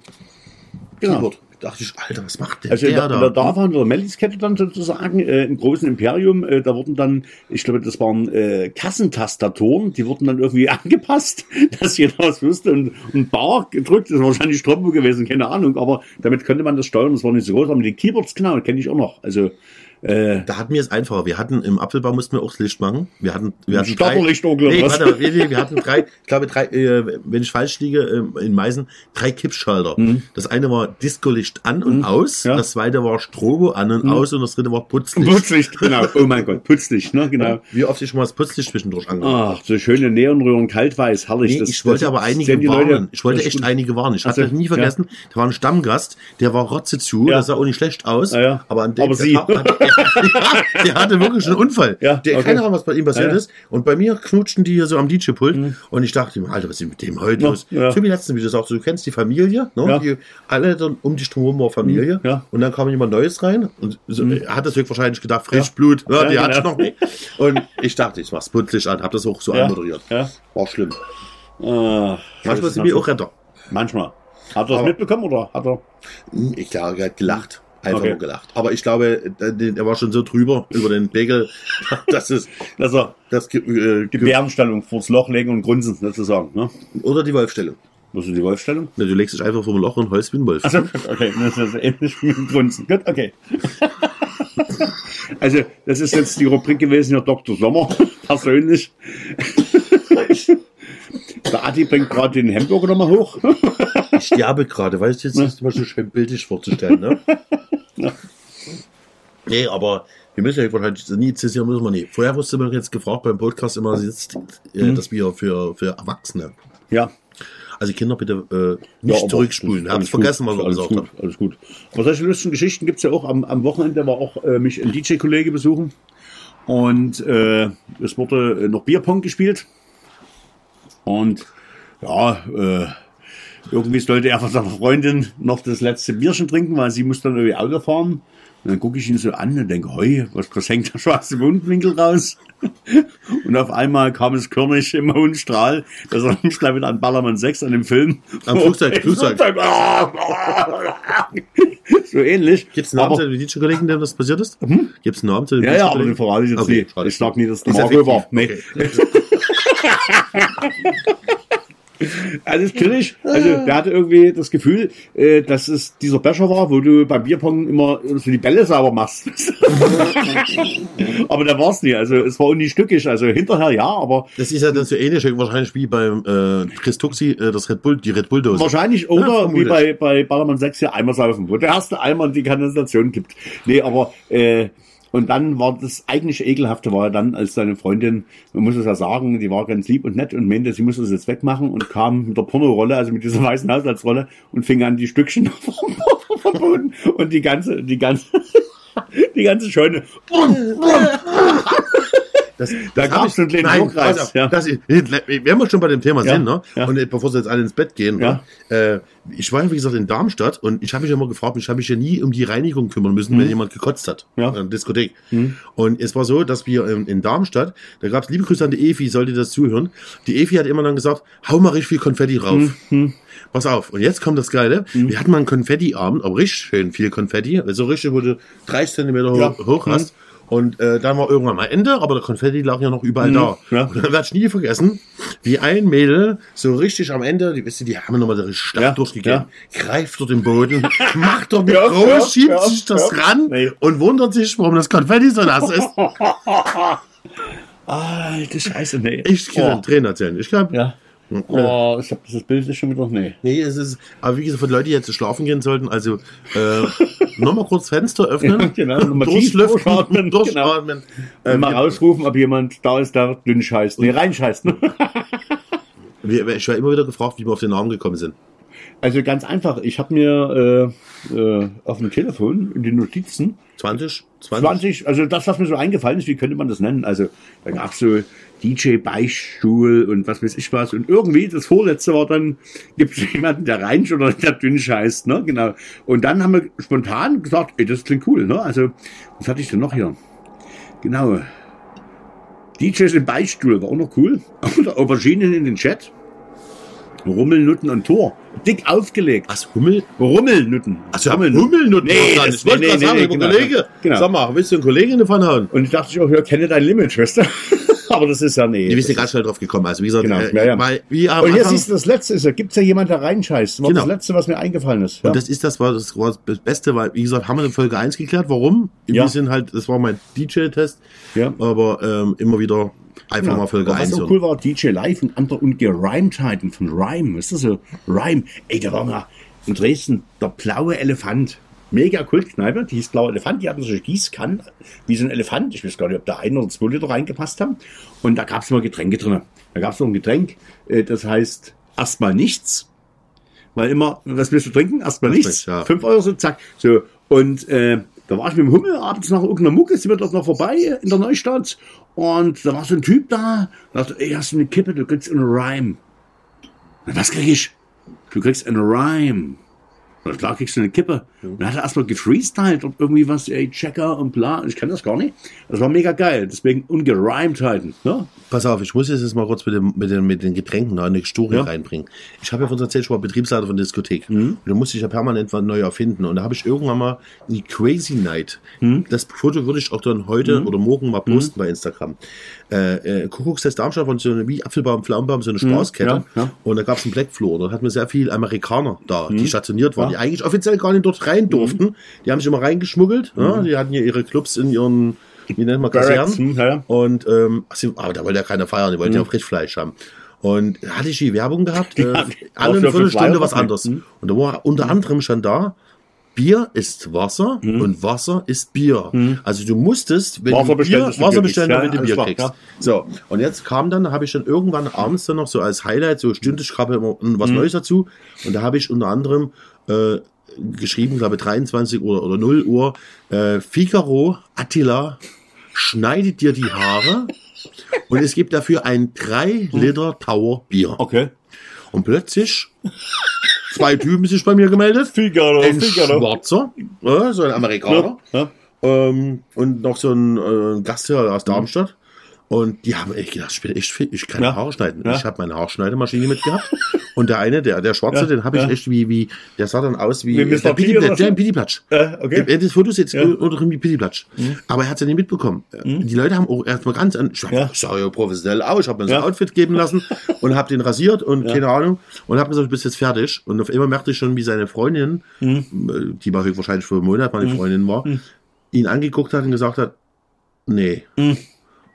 Genau. Keyboard. Da dachte ich, Alter, was macht der, Also der da? DAF haben wir. Melliskette dann sozusagen, äh, im großen Imperium, äh, da wurden dann, ich glaube, das waren äh, Kassentastatoren, die wurden dann irgendwie angepasst, dass jeder was wusste und ein Bar gedrückt, das war wahrscheinlich Strombo gewesen, keine Ahnung, aber damit könnte man das steuern, das war nicht so groß, aber die Keyboards, genau, kenne ich auch noch, also äh, Da hatten wir es einfacher. Wir hatten im Apfelbaum mussten wir auch das Licht machen. Wir hatten, wir hatten drei, nee, warte, nee, wir hatten drei, ich glaube drei, äh, wenn ich falsch liege, ähm, in Meißen, drei Kippschalter. Das eine war Discolicht an und aus, Mhm. Ja. Mhm. das zweite war Strobo an und aus und das dritte war Putzlicht. Putzlicht, genau, oh mein Gott, Putzlicht, ne, genau. Wie oft ich schon mal das Putzlicht zwischendurch angemacht Ach, so schöne Neonröhren, kaltweiß, herrlich. Nee, das, ich wollte das aber einige warnen. Leute- ich wollte das echt einige warnen. Ich Ach habe so, nie vergessen, da war ein Stammgast, der war rotze zu, Ja. der sah auch nicht schlecht aus. Ja, ja. Aber an dem Aber. Tag ja, der hatte wirklich einen Unfall. Ja, der, okay. Keine Ahnung, was bei ihm passiert Ja, ist. Und bei mir knutschten die hier so am DJ-Pult. Und ich dachte Alter, was ist mit dem heute Ja, los? ja. So wie letztens, wie du sagst, du kennst die Familie, ne? Ja. die, alle dann um dich drumherum war Familie. Ja. Mhm. Und dann kam jemand Neues rein und so, er hat das höchstwahrscheinlich gedacht, Frischblut, ja. Ja, die hat genau. noch nicht. Und ich dachte, ich mach's putzlich an, hab das auch so anmoderiert. Ja. War schlimm. Ah, Manchmal sind wir auch Retter. Manchmal. Hat er das mitbekommen oder hat er? Hm, Ich glaube, er hat gelacht. Einfach Okay. nur gelacht. Aber ich glaube, er war schon so drüber über den Pegel, dass es Dass er das äh, die ge- Bärenstellung vors Loch legen und grunzen, sozusagen. Ne? oder die Wolfstellung. Was ist die Wolfstellung? Ne, Du legst dich einfach vom Loch und heulst wie ein Wolf. Also, okay, das ist ähnlich wie mit Grunzen. Gut, okay. Also, das ist jetzt die Rubrik gewesen, Herr Dr. Sommer, persönlich. Der Adi bringt gerade den Hamburger nochmal hoch. Ich sterbe gerade, weißt du, jetzt ist mal so schön bildlich vorzustellen, ne? Nee, aber wir müssen ja wahrscheinlich nie zitieren, müssen wir nie. Vorher wusste man jetzt gefragt beim Podcast immer, jetzt, äh, dass wir für, für Erwachsene, Ja. also Kinder bitte äh, nicht Ja, zurückspulen. Hab's vergessen, was wir alles gesagt haben. Alles gut. Aber solche lustigen Geschichten gibt's ja auch. Am, am Wochenende war auch äh, mich ein DJ-Kollege besuchen. Und äh, es wurde äh, noch Bierpong gespielt. Und ja, äh, irgendwie sollte er von seiner Freundin noch das letzte Bierchen trinken, weil sie muss dann irgendwie Auto fahren. Und dann gucke ich ihn so an und denke, hoi, was was hängt der schwarze Mundwinkel raus? Und auf einmal kam es körnig im hohen Strahl. Das erinnert mich gleich wieder an Ballermann 6, an dem Film. Am Flugzeug, Flugzeug. so ähnlich. Gibt es einen Namen zu dem DJ-Kollegen, dem das passiert ist? Gibt es einen Namen zu dem Ja, ja, aber den verrate ich jetzt Okay, nicht. Ich sag nie, dass der Marco war. Nee. Okay. Alles kritisch. Also, der hatte irgendwie das Gefühl, äh, dass es dieser Becher war, wo du beim Bierpong immer so die Bälle sauber machst. aber der war's nie. Also, es war auch nie stückig. Also, hinterher ja, aber Das ist ja dann so ähnlich wahrscheinlich wie beim äh, Chris Tuxi, äh, das Red Bull, die Red Bull-Dose. wahrscheinlich Ja, oder wie vermutlich. bei, bei Ballermann 6 hier Eimer saufen, wo der erste Eimer in die Kanalisation gibt. Nee, aber, äh, und dann war das eigentlich ekelhafte war dann, als seine Freundin, man muss es ja sagen, die war ganz lieb und nett und meinte, sie muss das jetzt wegmachen und kam mit der Pornorolle, also mit dieser weißen Haushaltsrolle und fing an, die Stückchen vom Boden und die ganze, die ganze, die ganze Scheune. Das, Da gab's ich- einen kleinen Nein, auf, ja. das wir schon bei dem Thema Ja, sind, ne? ja. Und äh, bevor sie jetzt alle ins Bett gehen, Ja. ne? äh, ich war ja, wie gesagt, in Darmstadt und ich habe mich ja immer gefragt, ich habe mich ja nie um die Reinigung kümmern müssen, wenn jemand gekotzt hat. Mhm. Ja. In der Diskothek. Und es war so, dass wir in, in Darmstadt, da gab es liebe Grüße an die Efi, sollte das zuhören. Die Efi hat immer dann gesagt, hau mal richtig viel Konfetti drauf. Mhm. Pass auf. Und jetzt kommt das Geile. Wir hatten mal einen Konfetti-Abend, aber richtig schön viel Konfetti. Also richtig, wo du 30 Zentimeter Ja. hoch, hoch hast. Und äh, dann war irgendwann mal Ende, aber der Konfetti lag ja noch überall da. Ja. Und dann werde ich nie vergessen, wie ein Mädel so richtig am Ende, die, wisst ihr, die haben nochmal den Start Ja, durchgegeben, greift dort den Boden, macht dort mit Ja, groß, ja, schiebt ja, sich das ja. ran Nee. und wundert sich, warum das Konfetti so nass ist. Alte Scheiße, nee. Ich kann oh. Tränen erzählen. Ich glaube, Ja. Oh, ich hab dieses Bild ist schon wieder, nee. Nee, es ist, aber wie gesagt, für Leute, die jetzt schlafen gehen sollten, also äh, nochmal kurz Fenster öffnen, genau, durchlüften, durchatmen, durchatmen. Äh, Äh, mal rausrufen, ob jemand da ist, der dünn scheißt. Nee, rein scheißt. Ne? wir, ich war immer wieder gefragt, wie wir auf den Namen gekommen sind. Also ganz einfach. Ich habe mir äh, äh, auf dem Telefon in den Notizen 20? 20? 20, also das, was mir so eingefallen ist, wie könnte man das nennen? Also da gab's so DJ Beichtstuhl und was weiß ich was. Und irgendwie, das vorletzte war dann, gibt es jemanden, der rein oder der dünn scheißt, ne? Genau. Und dann haben wir spontan gesagt, ey, das klingt cool, ne? Also, was hatte ich denn noch hier? Genau. DJs im Beichtstuhl war auch noch cool. Oder Auberginen in den Chat. Rummelnutten und Tor. Dick aufgelegt. Was, Hummel? Rummelnutten. Achso, Hummelnutten. Nee, verstanden. das- ich wollte nee, nee, sagen, nee, genau. Kollege. Genau. Sag mal, willst du einen Kollegen davon hauen? Und ich dachte ich auch, ja, kenne dein Limit, Schwester. Aber das ist ja nee. Die bist ja ganz schnell drauf gekommen. Also wie gesagt, Genau, äh, ja, ja. Weil, wie am Und hier Anfang- du, das Letzte ist, da gibt's ja jemand, der reinscheißt. Das war Genau. das Letzte, was mir eingefallen ist. Ja. Und das ist das war das war das Beste, weil wie gesagt, haben wir in Folge 1 geklärt, warum? Ja. Wir sind halt, das war mein DJ-Test, Ja. aber ähm, immer wieder einfach Genau. mal Folge Aber 1. Was so cool war, DJ Live und andere und Gereimtheiten von Rhyme. Ist das so? Rhyme. Ey, da war mal in Dresden der blaue Elefant. Mega Kultkneipe, die hieß Blauer Elefant, die hatten solche Gießkannen, wie so ein Elefant. Ich weiß gar nicht, ob da ein oder zwei Liter reingepasst haben. Und da gab's immer Getränke drin. Da gab's noch ein Getränk, äh, das heißt erstmal nichts. Weil immer, was willst du trinken? Erstmal nichts. nichts, ja. Fünf Euro so, zack. So. Und äh, da war ich mit dem Hummel abends nach irgendeiner Mucke, sind wir dort noch vorbei in der Neustadt. Und da war so ein Typ da, da dachte, ey, hast du eine Kippe, du kriegst eine Rhyme. Na, was krieg ich? Du kriegst eine Rhyme. Na klar kriegst du eine Kippe. Und dann hat er erstmal gefreestylt und irgendwie was, ey, Checker und bla. Ich kann das gar nicht. Das war mega geil. Deswegen ungereimtheiten. Ne? Pass auf, ich muss jetzt mal kurz mit, dem, mit, den, mit den Getränken noch eine Story Ja. reinbringen. Ich habe ja von uns erzählt, ich war Betriebsleiter von der Diskothek. Mhm. Und da musste ich ja permanent was neu erfinden. Und da habe ich irgendwann mal die Crazy Night. Mhm. Das Foto würde ich auch dann heute oder morgen mal posten bei Instagram. Äh, äh, Kuckuckstest Darmstadt von so eine, wie Apfelbaum, Pflaumenbaum, so eine Spaßkette. Mhm. ja, ja. Und da gab es einen Black Floor. Dort hatten wir sehr viele Amerikaner da, die stationiert waren, die eigentlich offiziell gar nicht dort rein durften. Die haben sich immer reingeschmuggelt. Ja, die hatten hier ihre Clubs in ihren, wie nennt man, Kasernen. hm, ja, ja. Und ähm, sie, aber da wollte ja keiner feiern, die wollten Mhm. ja Frischfleisch haben. Und da hatte ich die Werbung gehabt, äh, Ja, alle eine ja Viertelstunde was anderes. Und da war unter anderem schon da, Bier ist Wasser Mhm. und Wasser ist Bier. Also du musstest, wenn Wasser du Bier, Wasser bestellen, Ja, du Bier kriegst. So, und jetzt kam dann, da habe ich dann irgendwann abends dann noch so als Highlight, so stündlich ich habe immer was Mhm. Neues dazu. Und da habe ich unter anderem äh, geschrieben, glaube 23 Uhr oder 0 Uhr, äh, Figaro, Attila, schneidet dir die Haare und es gibt dafür ein 3 Liter Tower Bier. Okay. Und plötzlich zwei Typen sich bei mir gemeldet. Figaro, Ein Schwarzer, äh, so ein Amerikaner. Ja. Ähm, und noch so ein äh, Gastherr aus Darmstadt. Und die haben echt gedacht, ich bin echt fit, ich kann Ja. Haare schneiden. Ja. Ich habe meine Haarschneidemaschine mitgehabt. und der eine, der, der Schwarze, Ja. den habe ich Ja. echt wie, wie, der sah dann aus wie, Wie Mr. der T Pitti, oder der, Pittiplatsch. Äh, okay. Das Foto sieht Ja. Mhm. unter wie Pittiplatsch. Aber er hat es ja nicht mitbekommen. Die Leute haben auch erstmal ganz an, ich, Ja. sah ja professionell aus, ich habe mir so ein Ja. Outfit geben lassen und habe den rasiert und keine Ahnung und habe gesagt, du bist jetzt fertig. Und auf einmal merkte ich schon, wie seine Freundin, Mhm. äh, die war höchstwahrscheinlich vor einem Monat meine Freundin war, ihn angeguckt hat und gesagt hat, nee.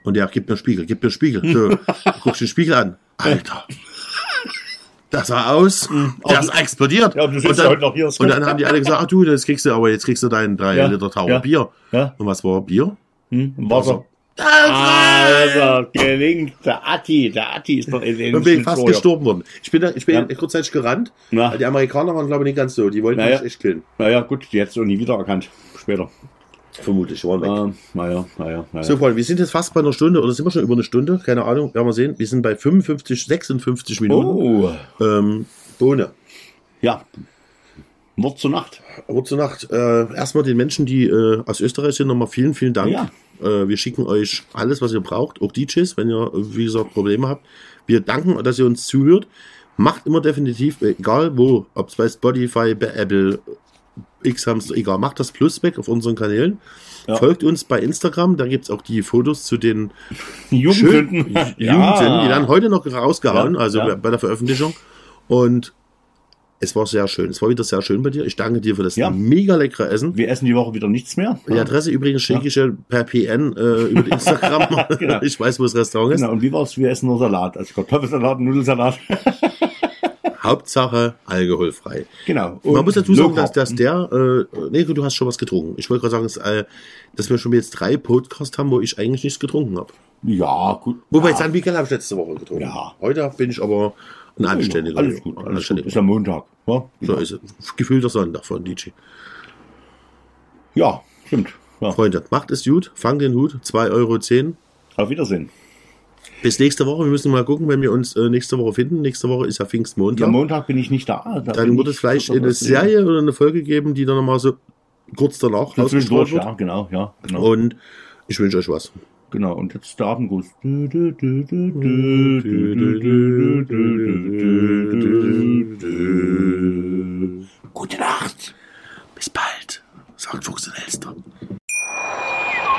Mhm. Und der gib mir einen Spiegel, gib mir einen Spiegel. So, guckst den Spiegel an. Alter. Das sah aus, der ist explodiert. Mhm. Ja, du und, dann, heute noch hier. und dann haben die alle gesagt, ach du, das kriegst du, aber jetzt kriegst du deinen 3 Ja, Liter Tower ja, Bier. ja. Und was war Bier? Hm, Wasser. Also, gelingt. Der Atti, der Atti ist doch in den Und bin fast gestorben worden. Ich bin, ich bin Ja. kurzzeitig gerannt. Na. Die Amerikaner waren, glaube ich, nicht ganz so. Die wollten Naja. mich echt killen. Naja, gut, die hättest du nie wiedererkannt. Später. Vermutlich, waren weg. Ähm, naja, naja, naja. So, Freunde, wir sind jetzt fast bei einer Stunde oder sind wir schon über eine Stunde? Keine Ahnung, werden wir sehen. Wir sind bei 55, 56 Minuten. oh, Ähm, Bohne. ja. Wort zur Nacht. Aber zur Nacht. Äh, erstmal den Menschen, die äh, aus Österreich sind, nochmal vielen, vielen Dank. Ja. Äh, wir schicken euch alles, was ihr braucht, auch DJs, wenn ihr, äh, wie gesagt, Probleme habt. Wir danken, dass ihr uns zuhört. Macht immer definitiv, egal wo, ob es bei Spotify, bei Apple, X-Hamster, egal, macht das Plus weg auf unseren Kanälen. Ja. Folgt uns bei Instagram, da gibt's auch die Fotos zu den Jugendsünden. schönen Jugendsünden, die werden heute noch rausgehauen, Ja, also ja. bei der Veröffentlichung. Und es war sehr schön. Es war wieder sehr schön bei dir. Ich danke dir für das Ja. mega leckere Essen. Wir essen die Woche wieder nichts mehr. Die Adresse übrigens schicke ich ja per PN äh, über Instagram. Genau. Ich weiß, wo das Restaurant ist. Genau, und wie war's? Wir essen nur Salat. Also Kartoffelsalat, Nudelsalat. Hauptsache alkoholfrei. genau. Man Und muss dazu sagen, dass, dass der, äh, nee, du hast schon was getrunken. Ich wollte gerade sagen, dass, äh, dass wir schon jetzt drei Podcasts haben, wo ich eigentlich nichts getrunken habe. Ja, gut. Wobei, ja. San Miguel habe ich letzte Woche getrunken. Ja. Heute bin ich aber ein anständiger. Alles gut, alles gut. anständiger. Ist ja Montag. Ja, So ist es. Gefühlter Sonntag von DJ. ja stimmt. Ja. Freunde, macht es gut. Fangt den Hut. 2,10 Euro. Auf Wiedersehen. Bis nächste Woche. Wir müssen mal gucken, wenn wir uns äh, nächste Woche finden. Nächste Woche ist ja Pfingstmontag. Ja, Montag bin ich nicht da. da dann wird es vielleicht eine Serie oder eine Folge geben, die dann nochmal so kurz danach das wird. Ja, genau, ja. Genau. Und ich wünsche euch was. Genau, und jetzt der Abendgruß. Gute Nacht. Bis bald. Sagt Fuchs in Elster.